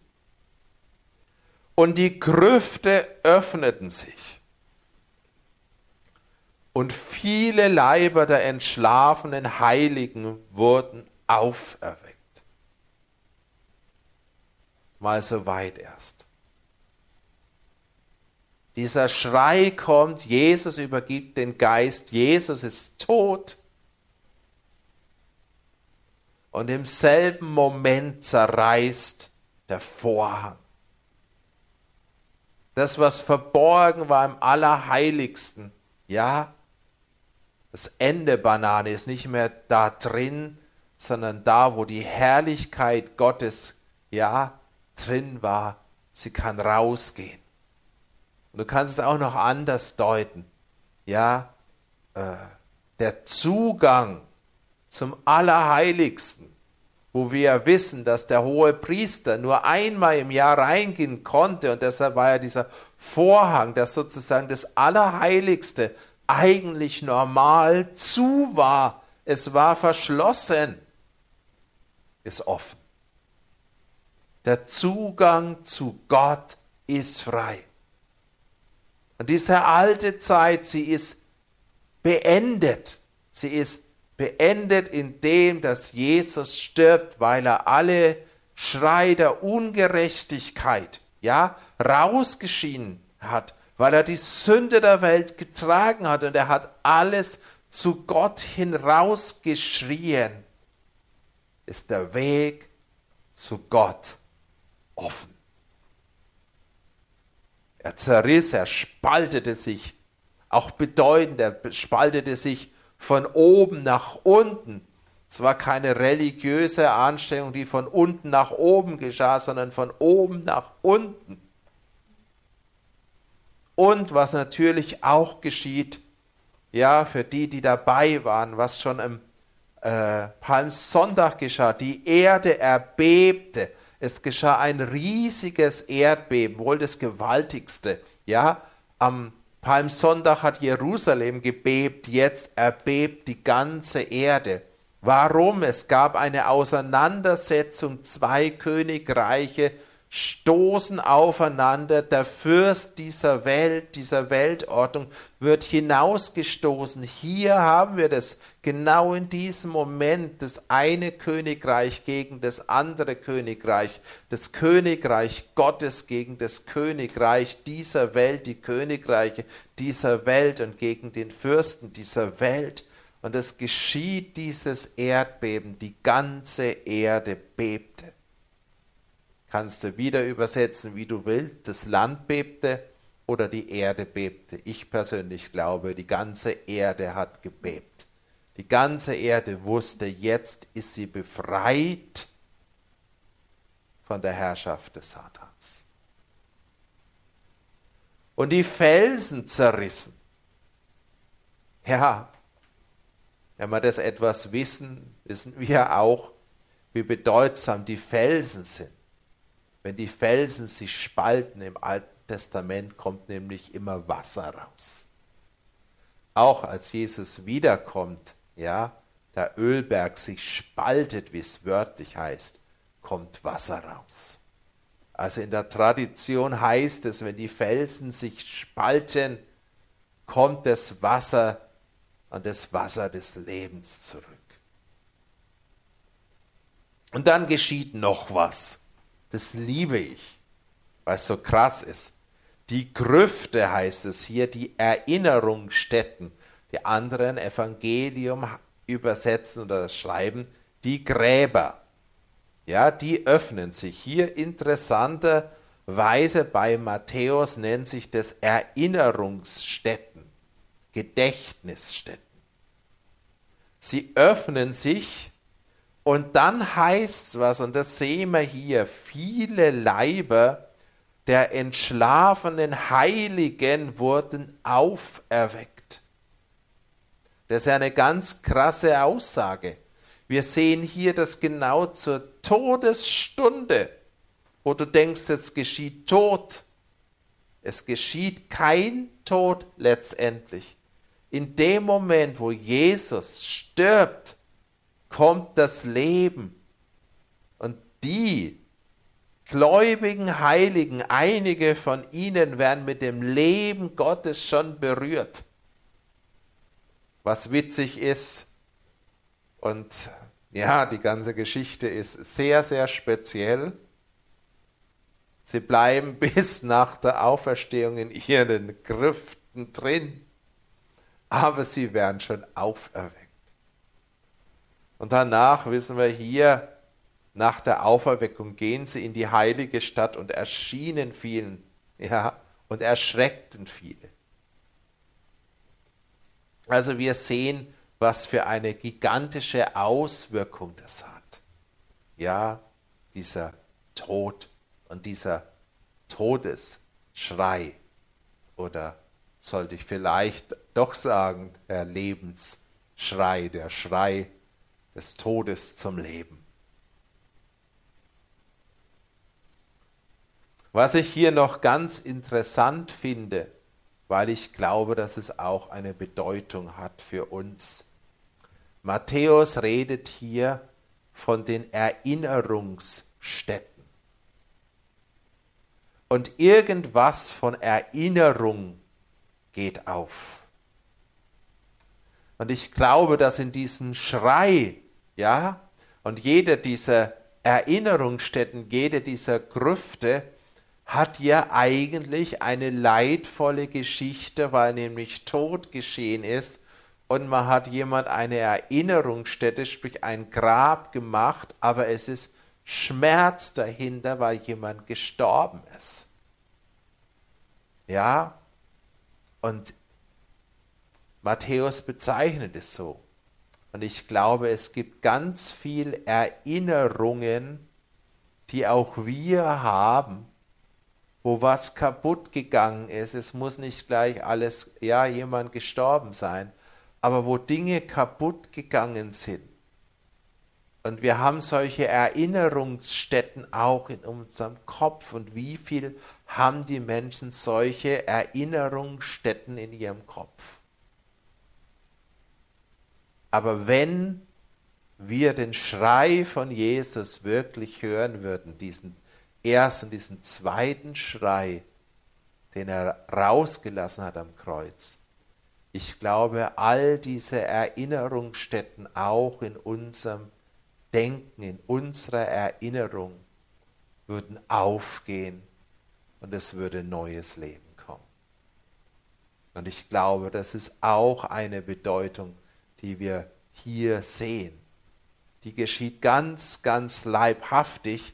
und die Grüfte öffneten sich und viele Leiber der entschlafenen Heiligen wurden auferweckt. Mal so weit erst. Dieser Schrei kommt, Jesus übergibt den Geist, Jesus ist tot. Und im selben Moment zerreißt der Vorhang. Das, was verborgen war im Allerheiligsten, ja, das Ende Banane ist nicht mehr da drin, sondern da, wo die Herrlichkeit Gottes, ja, drin war. Sie kann rausgehen. Und du kannst es auch noch anders deuten. Ja, äh, der Zugang zum Allerheiligsten, wo wir wissen, dass der hohe Priester nur einmal im Jahr reingehen konnte und deshalb war ja dieser Vorhang, das sozusagen das Allerheiligste eigentlich normal zu war. Es war verschlossen, ist offen. Der Zugang zu Gott ist frei. Und diese alte Zeit, sie ist beendet. Sie ist beendet in dem, dass Jesus stirbt, weil er alle Schrei der Ungerechtigkeit, ja, rausgeschieden hat, weil er die Sünde der Welt getragen hat und er hat alles zu Gott hin rausgeschrien, ist der Weg zu Gott offen. Er zerriss, er spaltete sich, auch bedeutend, er spaltete sich von oben nach unten. Es war keine religiöse Anstrengung, die von unten nach oben geschah, sondern von oben nach unten. Und was natürlich auch geschieht, ja, für die, die dabei waren, was schon im äh, Palmsonntag geschah, die Erde erbebte. Es geschah ein riesiges Erdbeben, wohl das gewaltigste. Ja, am Palmsonntag hat Jerusalem gebebt, jetzt erbebt die ganze Erde. Warum? Es gab eine Auseinandersetzung, zwei Königreiche stoßen aufeinander. Der Fürst dieser Welt, dieser Weltordnung wird hinausgestoßen. Hier haben wir das genau in diesem Moment, das eine Königreich gegen das andere Königreich, das Königreich Gottes gegen das Königreich dieser Welt, die Königreiche dieser Welt und gegen den Fürsten dieser Welt. Und es geschieht dieses Erdbeben, die ganze Erde bebte kannst du wieder übersetzen, wie du willst. Das Land bebte oder die Erde bebte. Ich persönlich glaube, die ganze Erde hat gebebt. Die ganze Erde wusste, jetzt ist sie befreit von der Herrschaft des Satans. Und die Felsen zerrissen. Ja, wenn wir das etwas wissen, wissen wir auch, wie bedeutsam die Felsen sind. Wenn die Felsen sich spalten im Alten Testament, kommt nämlich immer Wasser raus. Auch als Jesus wiederkommt, ja, der Ölberg sich spaltet, wie es wörtlich heißt, kommt Wasser raus. Also in der Tradition heißt es, wenn die Felsen sich spalten, kommt das Wasser und das Wasser des Lebens zurück. Und dann geschieht noch was. Das liebe ich, weil es so krass ist. Die Grüfte heißt es hier, die Erinnerungsstätten. Die anderen Evangelium übersetzen oder schreiben, die Gräber. Ja, die öffnen sich. Hier interessanterweise bei Matthäus nennt sich das Erinnerungsstätten, Gedächtnisstätten. Sie öffnen sich Und dann heißt was, und das sehen wir hier, viele Leiber der entschlafenen Heiligen wurden auferweckt. Das ist ja eine ganz krasse Aussage. Wir sehen hier, dass genau zur Todesstunde, wo du denkst, es geschieht Tod, es geschieht kein Tod letztendlich. In dem Moment, wo Jesus stirbt, kommt das Leben. Und die gläubigen Heiligen, einige von ihnen werden mit dem Leben Gottes schon berührt. Was witzig ist, und ja, die ganze Geschichte ist sehr, sehr speziell. Sie bleiben [laughs] bis nach der Auferstehung in ihren Grüften drin, aber sie werden schon auferweckt. Und danach wissen wir hier, nach der Auferweckung gehen sie in die heilige Stadt und erschienen vielen, ja, und erschreckten viele. Also wir sehen, was für eine gigantische Auswirkung das hat. Ja, dieser Tod und dieser Todesschrei oder sollte ich vielleicht doch sagen, der Lebensschrei, der Schrei des Todes zum Leben. Was ich hier noch ganz interessant finde, weil ich glaube, dass es auch eine Bedeutung hat für uns. Matthäus redet hier von den Erinnerungsstätten. Und irgendwas von Erinnerung geht auf. Und ich glaube, dass in diesem Schrei, ja, und jede dieser Erinnerungsstätten, jede dieser Grüfte hat ja eigentlich eine leidvolle Geschichte, weil nämlich Tod geschehen ist und man hat jemand eine Erinnerungsstätte, sprich ein Grab gemacht, aber es ist Schmerz dahinter, weil jemand gestorben ist. Ja, und Matthäus bezeichnet es so. Und ich glaube, es gibt ganz viel Erinnerungen, die auch wir haben, wo was kaputt gegangen ist. Es muss nicht gleich alles, ja, jemand gestorben sein, aber wo Dinge kaputt gegangen sind. Und wir haben solche Erinnerungsstätten auch in unserem Kopf. Und wie viel haben die Menschen solche Erinnerungsstätten in ihrem Kopf? Aber wenn wir den Schrei von Jesus wirklich hören würden, diesen ersten, diesen zweiten Schrei, den er rausgelassen hat am Kreuz. Ich glaube, all diese Erinnerungsstätten auch in unserem Denken, in unserer Erinnerung würden aufgehen und es würde neues Leben kommen. Und ich glaube, das ist auch eine Bedeutung, die wir hier sehen. Die geschieht ganz, ganz leibhaftig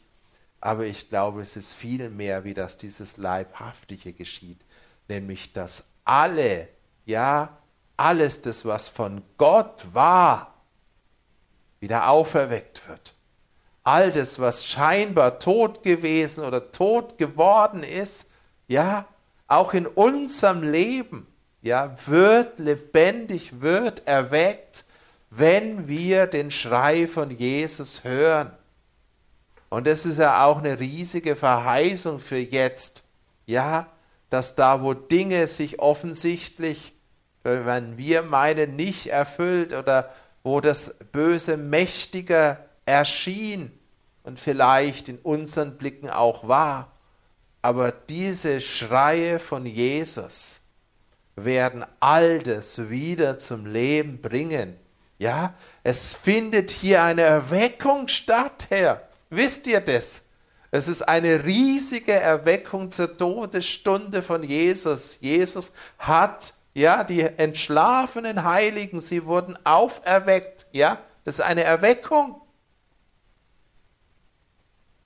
aber ich glaube, es ist viel mehr, wie das dieses Leibhaftige geschieht, nämlich dass alle, ja, alles das, was von Gott war, wieder auferweckt wird. All das, was scheinbar tot gewesen oder tot geworden ist, ja, auch in unserem Leben, ja, wird lebendig, wird erweckt, wenn wir den Schrei von Jesus hören. Und das ist ja auch eine riesige Verheißung für jetzt. Ja, dass da, wo Dinge sich offensichtlich, wenn wir meinen, nicht erfüllt oder wo das Böse mächtiger erschien und vielleicht in unseren Blicken auch war, aber diese Schreie von Jesus werden all das wieder zum Leben bringen. Ja, es findet hier eine Erweckung statt, Herr. Wisst ihr das? Es ist eine riesige Erweckung zur Todesstunde von Jesus. Jesus hat, ja, die entschlafenen Heiligen, sie wurden auferweckt, ja, das ist eine Erweckung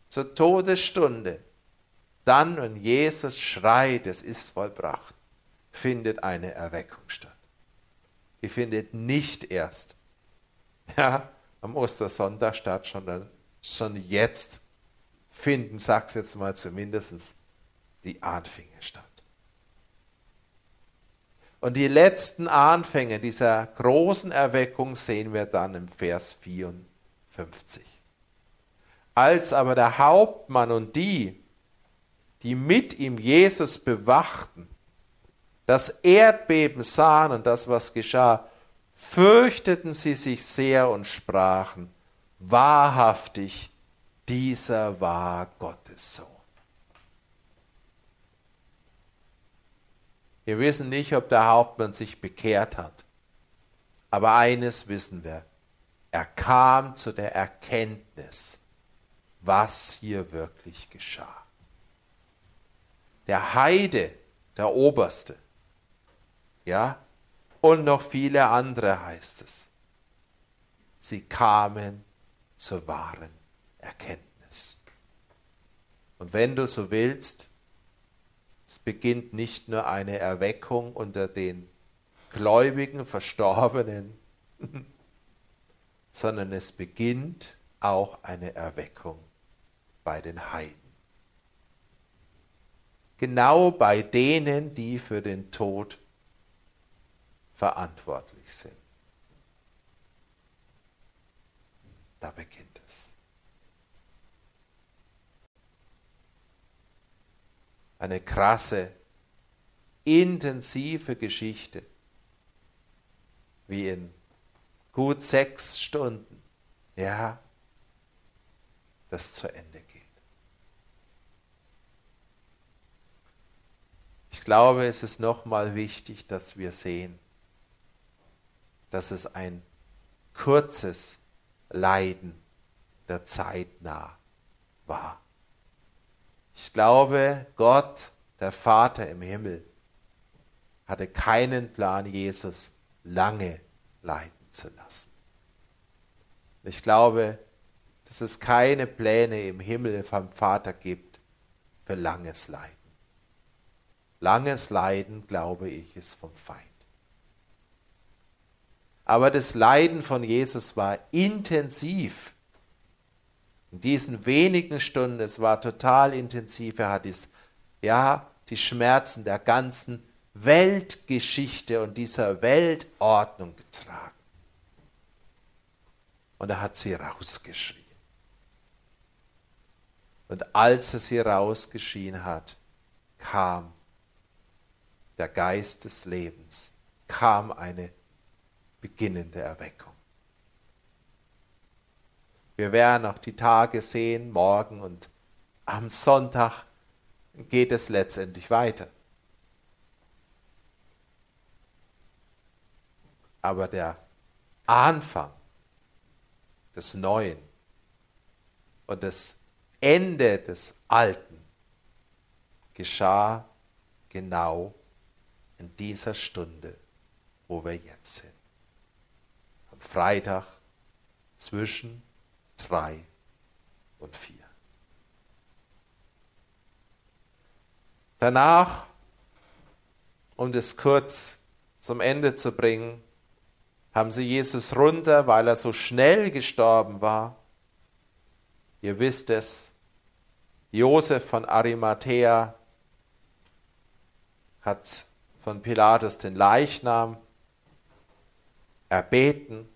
zur Todesstunde. Dann, wenn Jesus schreit, es ist vollbracht, findet eine Erweckung statt. Die findet nicht erst, [laughs] ja, am Ostersonntag statt, sondern schon jetzt finden, sag's jetzt mal zumindest, die Anfänge statt. Und die letzten Anfänge dieser großen Erweckung sehen wir dann im Vers 54. Als aber der Hauptmann und die, die mit ihm Jesus bewachten, das Erdbeben sahen und das, was geschah, fürchteten sie sich sehr und sprachen, wahrhaftig, dieser war Gottes Sohn. Wir wissen nicht, ob der Hauptmann sich bekehrt hat. Aber eines wissen wir. Er kam zu der Erkenntnis, was hier wirklich geschah. Der Heide, der Oberste, ja, und noch viele andere heißt es. Sie kamen zur wahren Erkenntnis. Und wenn du so willst, es beginnt nicht nur eine Erweckung unter den gläubigen Verstorbenen, [laughs] sondern es beginnt auch eine Erweckung bei den Heiden. Genau bei denen, die für den Tod verantwortlich sind. Da beginnt es. Eine krasse, intensive Geschichte, wie in gut sechs Stunden, ja, das zu Ende geht. Ich glaube, es ist nochmal wichtig, dass wir sehen, dass es ein kurzes Leiden der Zeit nah war. Ich glaube, Gott, der Vater im Himmel, hatte keinen Plan, Jesus lange leiden zu lassen. Ich glaube, dass es keine Pläne im Himmel vom Vater gibt für langes Leiden. Langes Leiden, glaube ich, ist vom Feind. Aber das Leiden von Jesus war intensiv. In diesen wenigen Stunden, es war total intensiv. Er hat dies, ja, die Schmerzen der ganzen Weltgeschichte und dieser Weltordnung getragen. Und er hat sie rausgeschrien. Und als er sie rausgeschrien hat, kam der Geist des Lebens, kam eine beginnende Erweckung. Wir werden noch die Tage sehen, morgen und am Sonntag geht es letztendlich weiter. Aber der Anfang des Neuen und das Ende des Alten geschah genau in dieser Stunde, wo wir jetzt sind. Freitag zwischen drei und vier. Danach, um das kurz zum Ende zu bringen, haben sie Jesus runter, weil er so schnell gestorben war. Ihr wisst es, Josef von Arimathea hat von Pilatus den Leichnam erbeten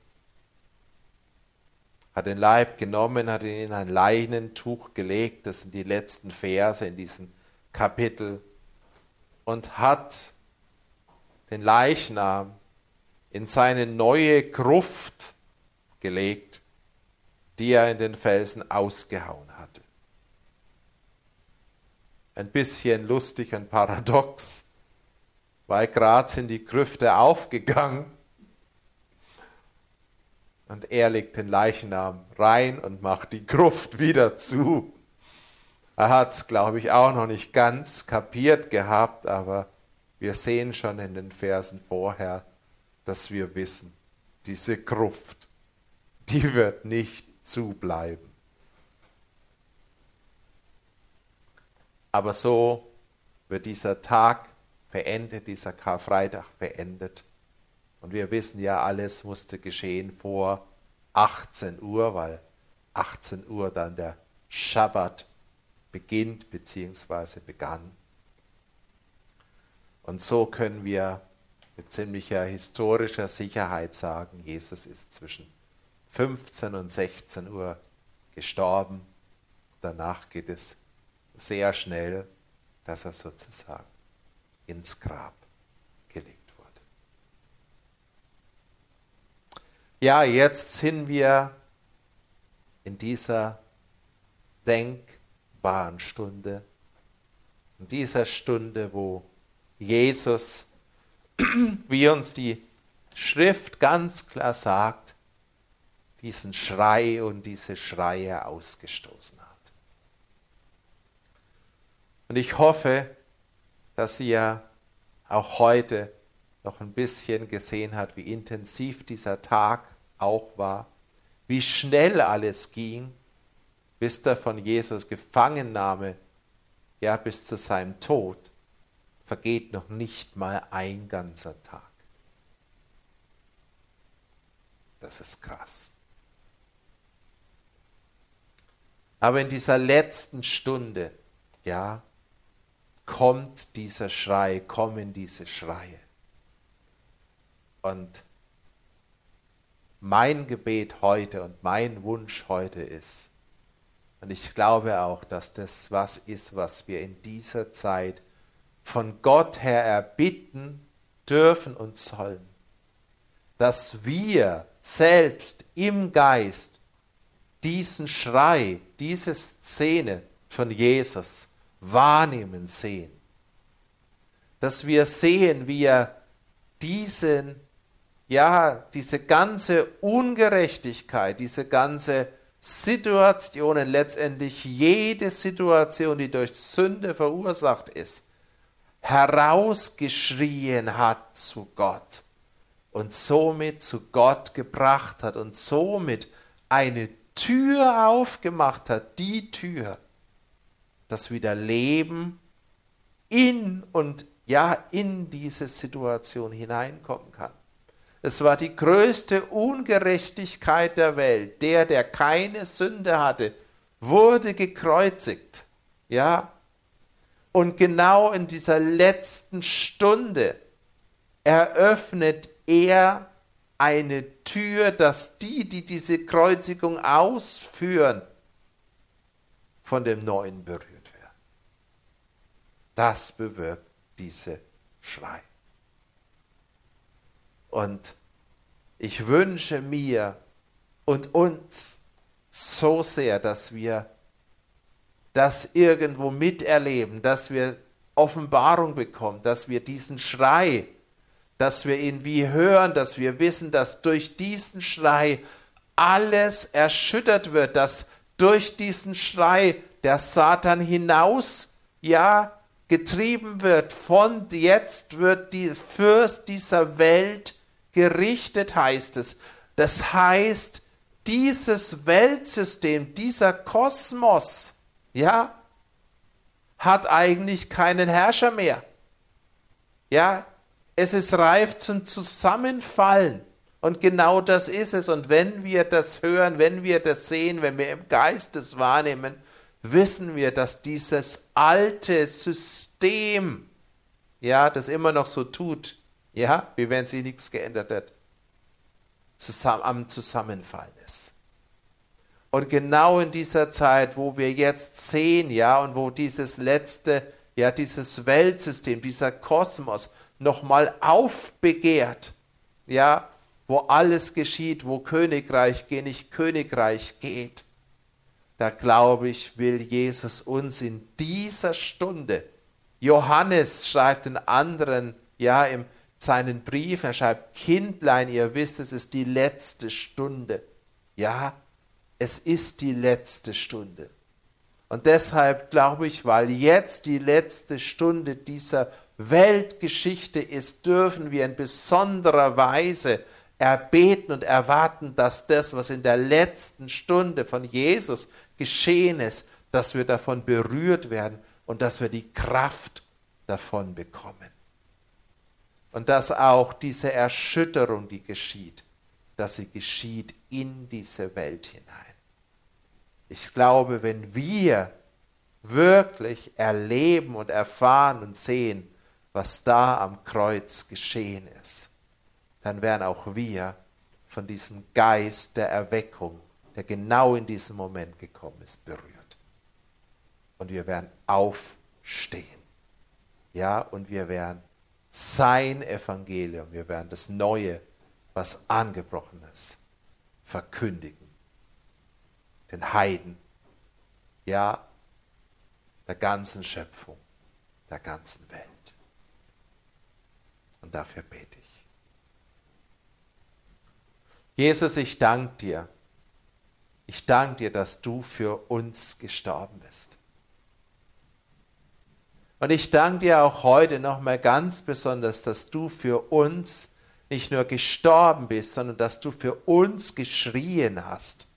hat den Leib genommen, hat ihn in ein Leinentuch gelegt, das sind die letzten Verse in diesem Kapitel, und hat den Leichnam in seine neue Gruft gelegt, die er in den Felsen ausgehauen hatte. Ein bisschen lustig und paradox, weil gerade sind die Grüfte aufgegangen und er legt den Leichnam rein und macht die Gruft wieder zu. Er hat es, glaube ich, auch noch nicht ganz kapiert gehabt, aber wir sehen schon in den Versen vorher, dass wir wissen, diese Gruft, die wird nicht zubleiben. Aber so wird dieser Tag beendet, dieser Karfreitag beendet. Und wir wissen ja, alles musste geschehen vor 18 Uhr, weil 18 Uhr dann der Schabbat beginnt bzw. begann. Und so können wir mit ziemlicher historischer Sicherheit sagen, Jesus ist zwischen 15 und 16 Uhr gestorben. Danach geht es sehr schnell, dass er sozusagen ins Grab gelegt wurde. Ja, jetzt sind wir in dieser denkbaren Stunde, in dieser Stunde, wo Jesus, [clears throat] wie uns die Schrift ganz klar sagt, diesen Schrei und diese Schreie ausgestoßen hat. Und ich hoffe, dass ihr auch heute noch ein bisschen gesehen habt, wie intensiv dieser Tag auch war, wie schnell alles ging, bis der von Jesus Gefangennahme, ja bis zu seinem Tod, vergeht noch nicht mal ein ganzer Tag. Das ist krass. Aber in dieser letzten Stunde, ja, kommt dieser Schrei, kommen diese Schreie. Und mein Gebet heute und mein Wunsch heute ist, und ich glaube auch, dass das was ist, was wir in dieser Zeit von Gott her erbitten dürfen und sollen, dass wir selbst im Geist diesen Schrei, diese Szene von Jesus wahrnehmen sehen. Dass wir sehen, wie er diesen, ja, diese ganze Ungerechtigkeit, diese ganze Situationen, letztendlich jede Situation, die durch Sünde verursacht ist, herausgeschrien hat zu Gott und somit zu Gott gebracht hat und somit eine Tür aufgemacht hat, die Tür, dass wieder Leben in und ja in diese Situation hineinkommen kann. Es war die größte Ungerechtigkeit der Welt. Der, der keine Sünde hatte, wurde gekreuzigt. Ja? Und genau in dieser letzten Stunde eröffnet er eine Tür, dass die, die diese Kreuzigung ausführen, von dem Neuen berührt werden. Das bewirkt diese Schrei. Und ich wünsche mir und uns so sehr, dass wir das irgendwo miterleben, dass wir Offenbarung bekommen, dass wir diesen Schrei, dass wir ihn wie hören, dass wir wissen, dass durch diesen Schrei alles erschüttert wird, dass durch diesen Schrei der Satan hinaus, ja, getrieben wird. Von jetzt wird die Fürst dieser Welt gerichtet, heißt es. Das heißt, dieses Weltsystem, dieser Kosmos, ja, hat eigentlich keinen Herrscher mehr. Ja, es ist reif zum Zusammenfallen. Und genau das ist es. Und wenn wir das hören, wenn wir das sehen, wenn wir im Geist das wahrnehmen, wissen wir, dass dieses alte System, ja, das immer noch so tut, ja, wie wenn sich nichts geändert hat, zusammen, am Zusammenfallen ist. Und genau in dieser Zeit, wo wir jetzt sehen, ja, und wo dieses letzte, ja, dieses Weltsystem, dieser Kosmos nochmal aufbegehrt, ja, wo alles geschieht, wo Königreich geht, nicht Königreich geht, da glaube ich, will Jesus uns in dieser Stunde, Johannes schreibt den anderen, ja, in seinen Brief, er schreibt, Kindlein, ihr wisst, es ist die letzte Stunde. Ja, es ist die letzte Stunde. Und deshalb glaube ich, weil jetzt die letzte Stunde dieser Weltgeschichte ist, dürfen wir in besonderer Weise erbeten und erwarten, dass das, was in der letzten Stunde von Jesus geschehen ist, dass wir davon berührt werden und dass wir die Kraft davon bekommen. Und dass auch diese Erschütterung, die geschieht, dass sie geschieht in diese Welt hinein. Ich glaube, wenn wir wirklich erleben und erfahren und sehen, was da am Kreuz geschehen ist, dann werden auch wir von diesem Geist der Erweckung, der genau in diesem Moment gekommen ist, berührt. Und wir werden aufstehen. Ja, und wir werden sein Evangelium, wir werden das Neue, was angebrochen ist, verkündigen. Den Heiden, ja, der ganzen Schöpfung, der ganzen Welt. Und dafür bete ich. Jesus, ich danke dir. Ich danke dir, dass du für uns gestorben bist. Und ich danke dir auch heute nochmal ganz besonders, dass du für uns nicht nur gestorben bist, sondern dass du für uns geschrien hast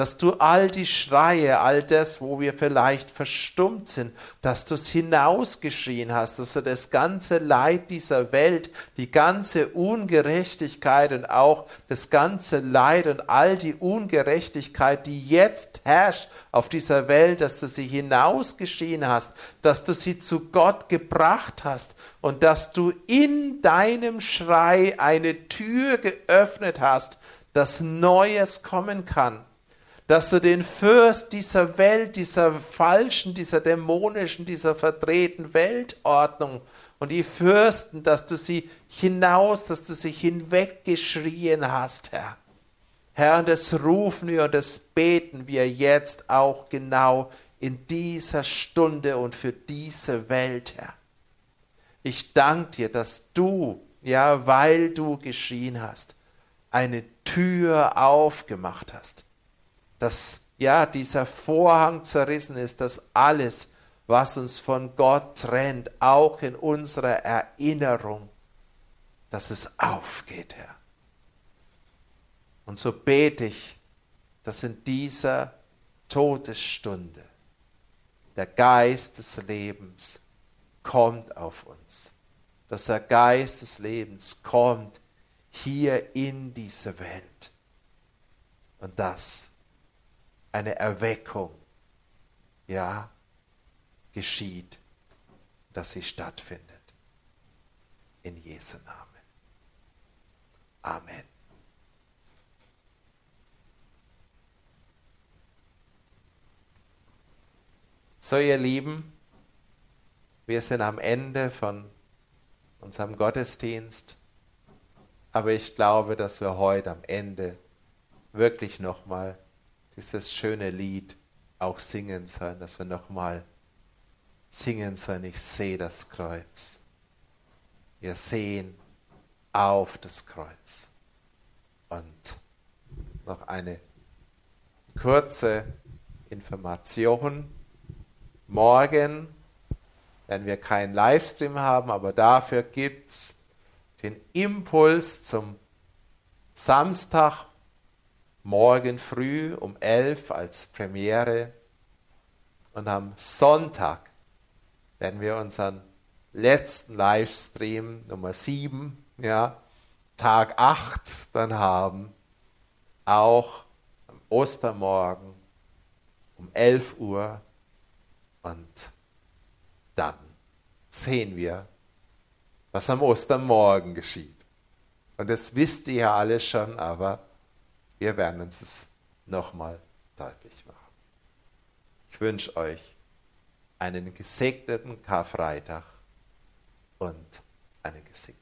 dass du all die Schreie, all das, wo wir vielleicht verstummt sind, dass du es hinausgeschrien hast, dass du das ganze Leid dieser Welt, die ganze Ungerechtigkeit und auch das ganze Leid und all die Ungerechtigkeit, die jetzt herrscht auf dieser Welt, dass du sie hinausgeschrien hast, dass du sie zu Gott gebracht hast und dass du in deinem Schrei eine Tür geöffnet hast, dass Neues kommen kann dass du den Fürst dieser Welt, dieser falschen, dieser dämonischen, dieser verdrehten Weltordnung und die Fürsten, dass du sie hinaus, dass du sie hinweggeschrien hast, Herr. Herr, und das rufen wir und das beten wir jetzt auch genau in dieser Stunde und für diese Welt, Herr. Ich danke dir, dass du, ja, weil du geschrien hast, eine Tür aufgemacht hast dass ja dieser Vorhang zerrissen ist, dass alles, was uns von Gott trennt, auch in unserer Erinnerung, dass es aufgeht, Herr. Und so bete ich, dass in dieser Todesstunde der Geist des Lebens kommt auf uns. Dass der Geist des Lebens kommt hier in diese Welt. Und das eine Erweckung, ja, geschieht, dass sie stattfindet. In Jesu Namen. Amen. So, ihr Lieben, wir sind am Ende von unserem Gottesdienst, aber ich glaube, dass wir heute am Ende wirklich nochmal dieses schöne Lied auch singen sollen, dass wir nochmal singen sollen, ich sehe das Kreuz. Wir sehen auf das Kreuz. Und noch eine kurze Information. Morgen werden wir keinen Livestream haben, aber dafür gibt es den Impuls zum Samstag morgen früh um 11 als Premiere. Und am Sonntag werden wir unseren letzten Livestream Nummer 7, ja, Tag 8 dann haben, auch am Ostermorgen um 11 Uhr. Und dann sehen wir, was am Ostermorgen geschieht. Und das wisst ihr ja alle schon, aber wir werden uns es nochmal deutlich machen. Ich wünsche euch einen gesegneten Karfreitag und eine gesegnete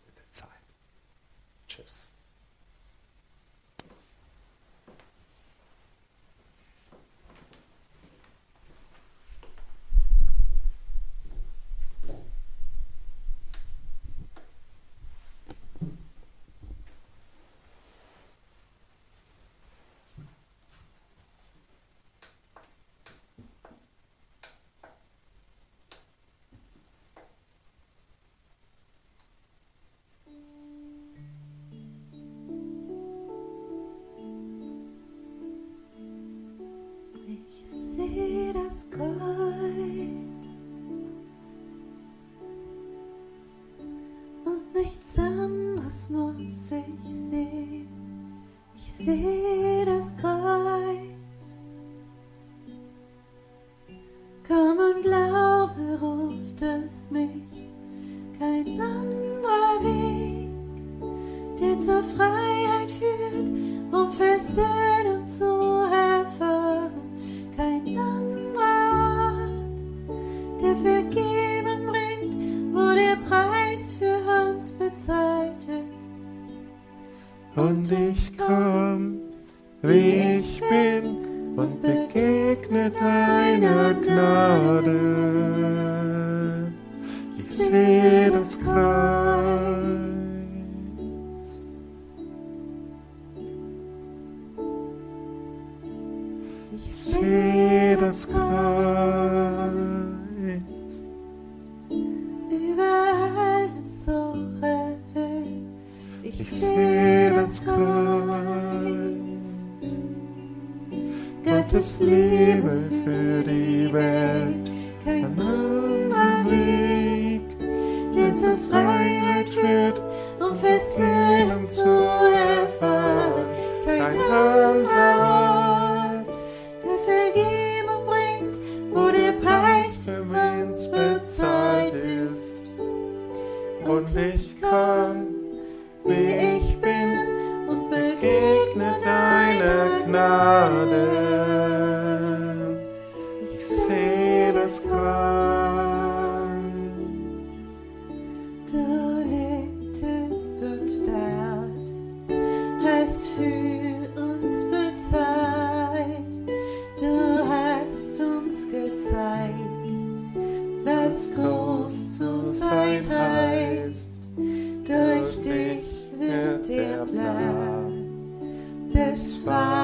es groß zu sein heißt. Durch dich wird der Plan des Vaters.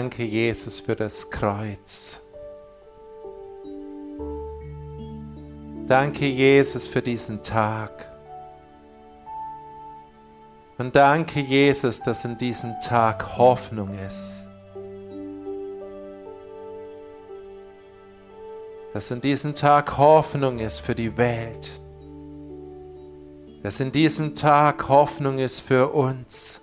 Danke, Jesus, für das Kreuz. Danke, Jesus, für diesen Tag. Und danke, Jesus, dass in diesem Tag Hoffnung ist. Dass in diesem Tag Hoffnung ist für die Welt. Dass in diesem Tag Hoffnung ist für uns.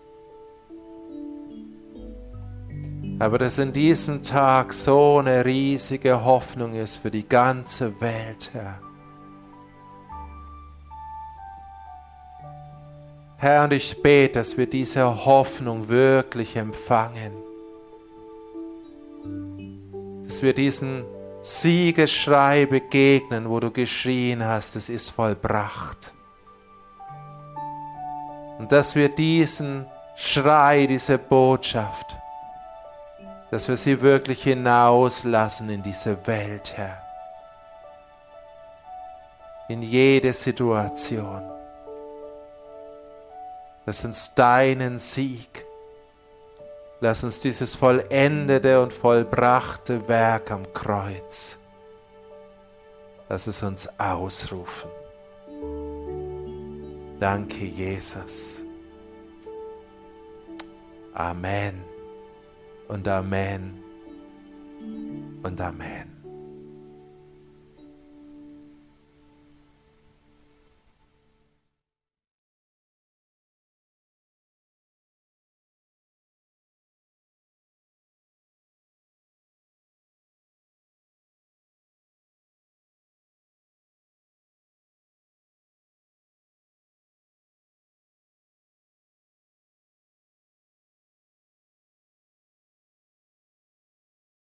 Aber dass in diesem Tag so eine riesige Hoffnung ist für die ganze Welt, Herr. Herr, und ich bete, dass wir diese Hoffnung wirklich empfangen. Dass wir diesen Siegesschrei begegnen, wo du geschrien hast, es ist vollbracht. Und dass wir diesen Schrei, diese Botschaft dass wir sie wirklich hinauslassen in diese Welt, Herr. In jede Situation. Lass uns deinen Sieg, lass uns dieses vollendete und vollbrachte Werk am Kreuz, lass es uns ausrufen. Danke, Jesus. Amen und Amen und Amen.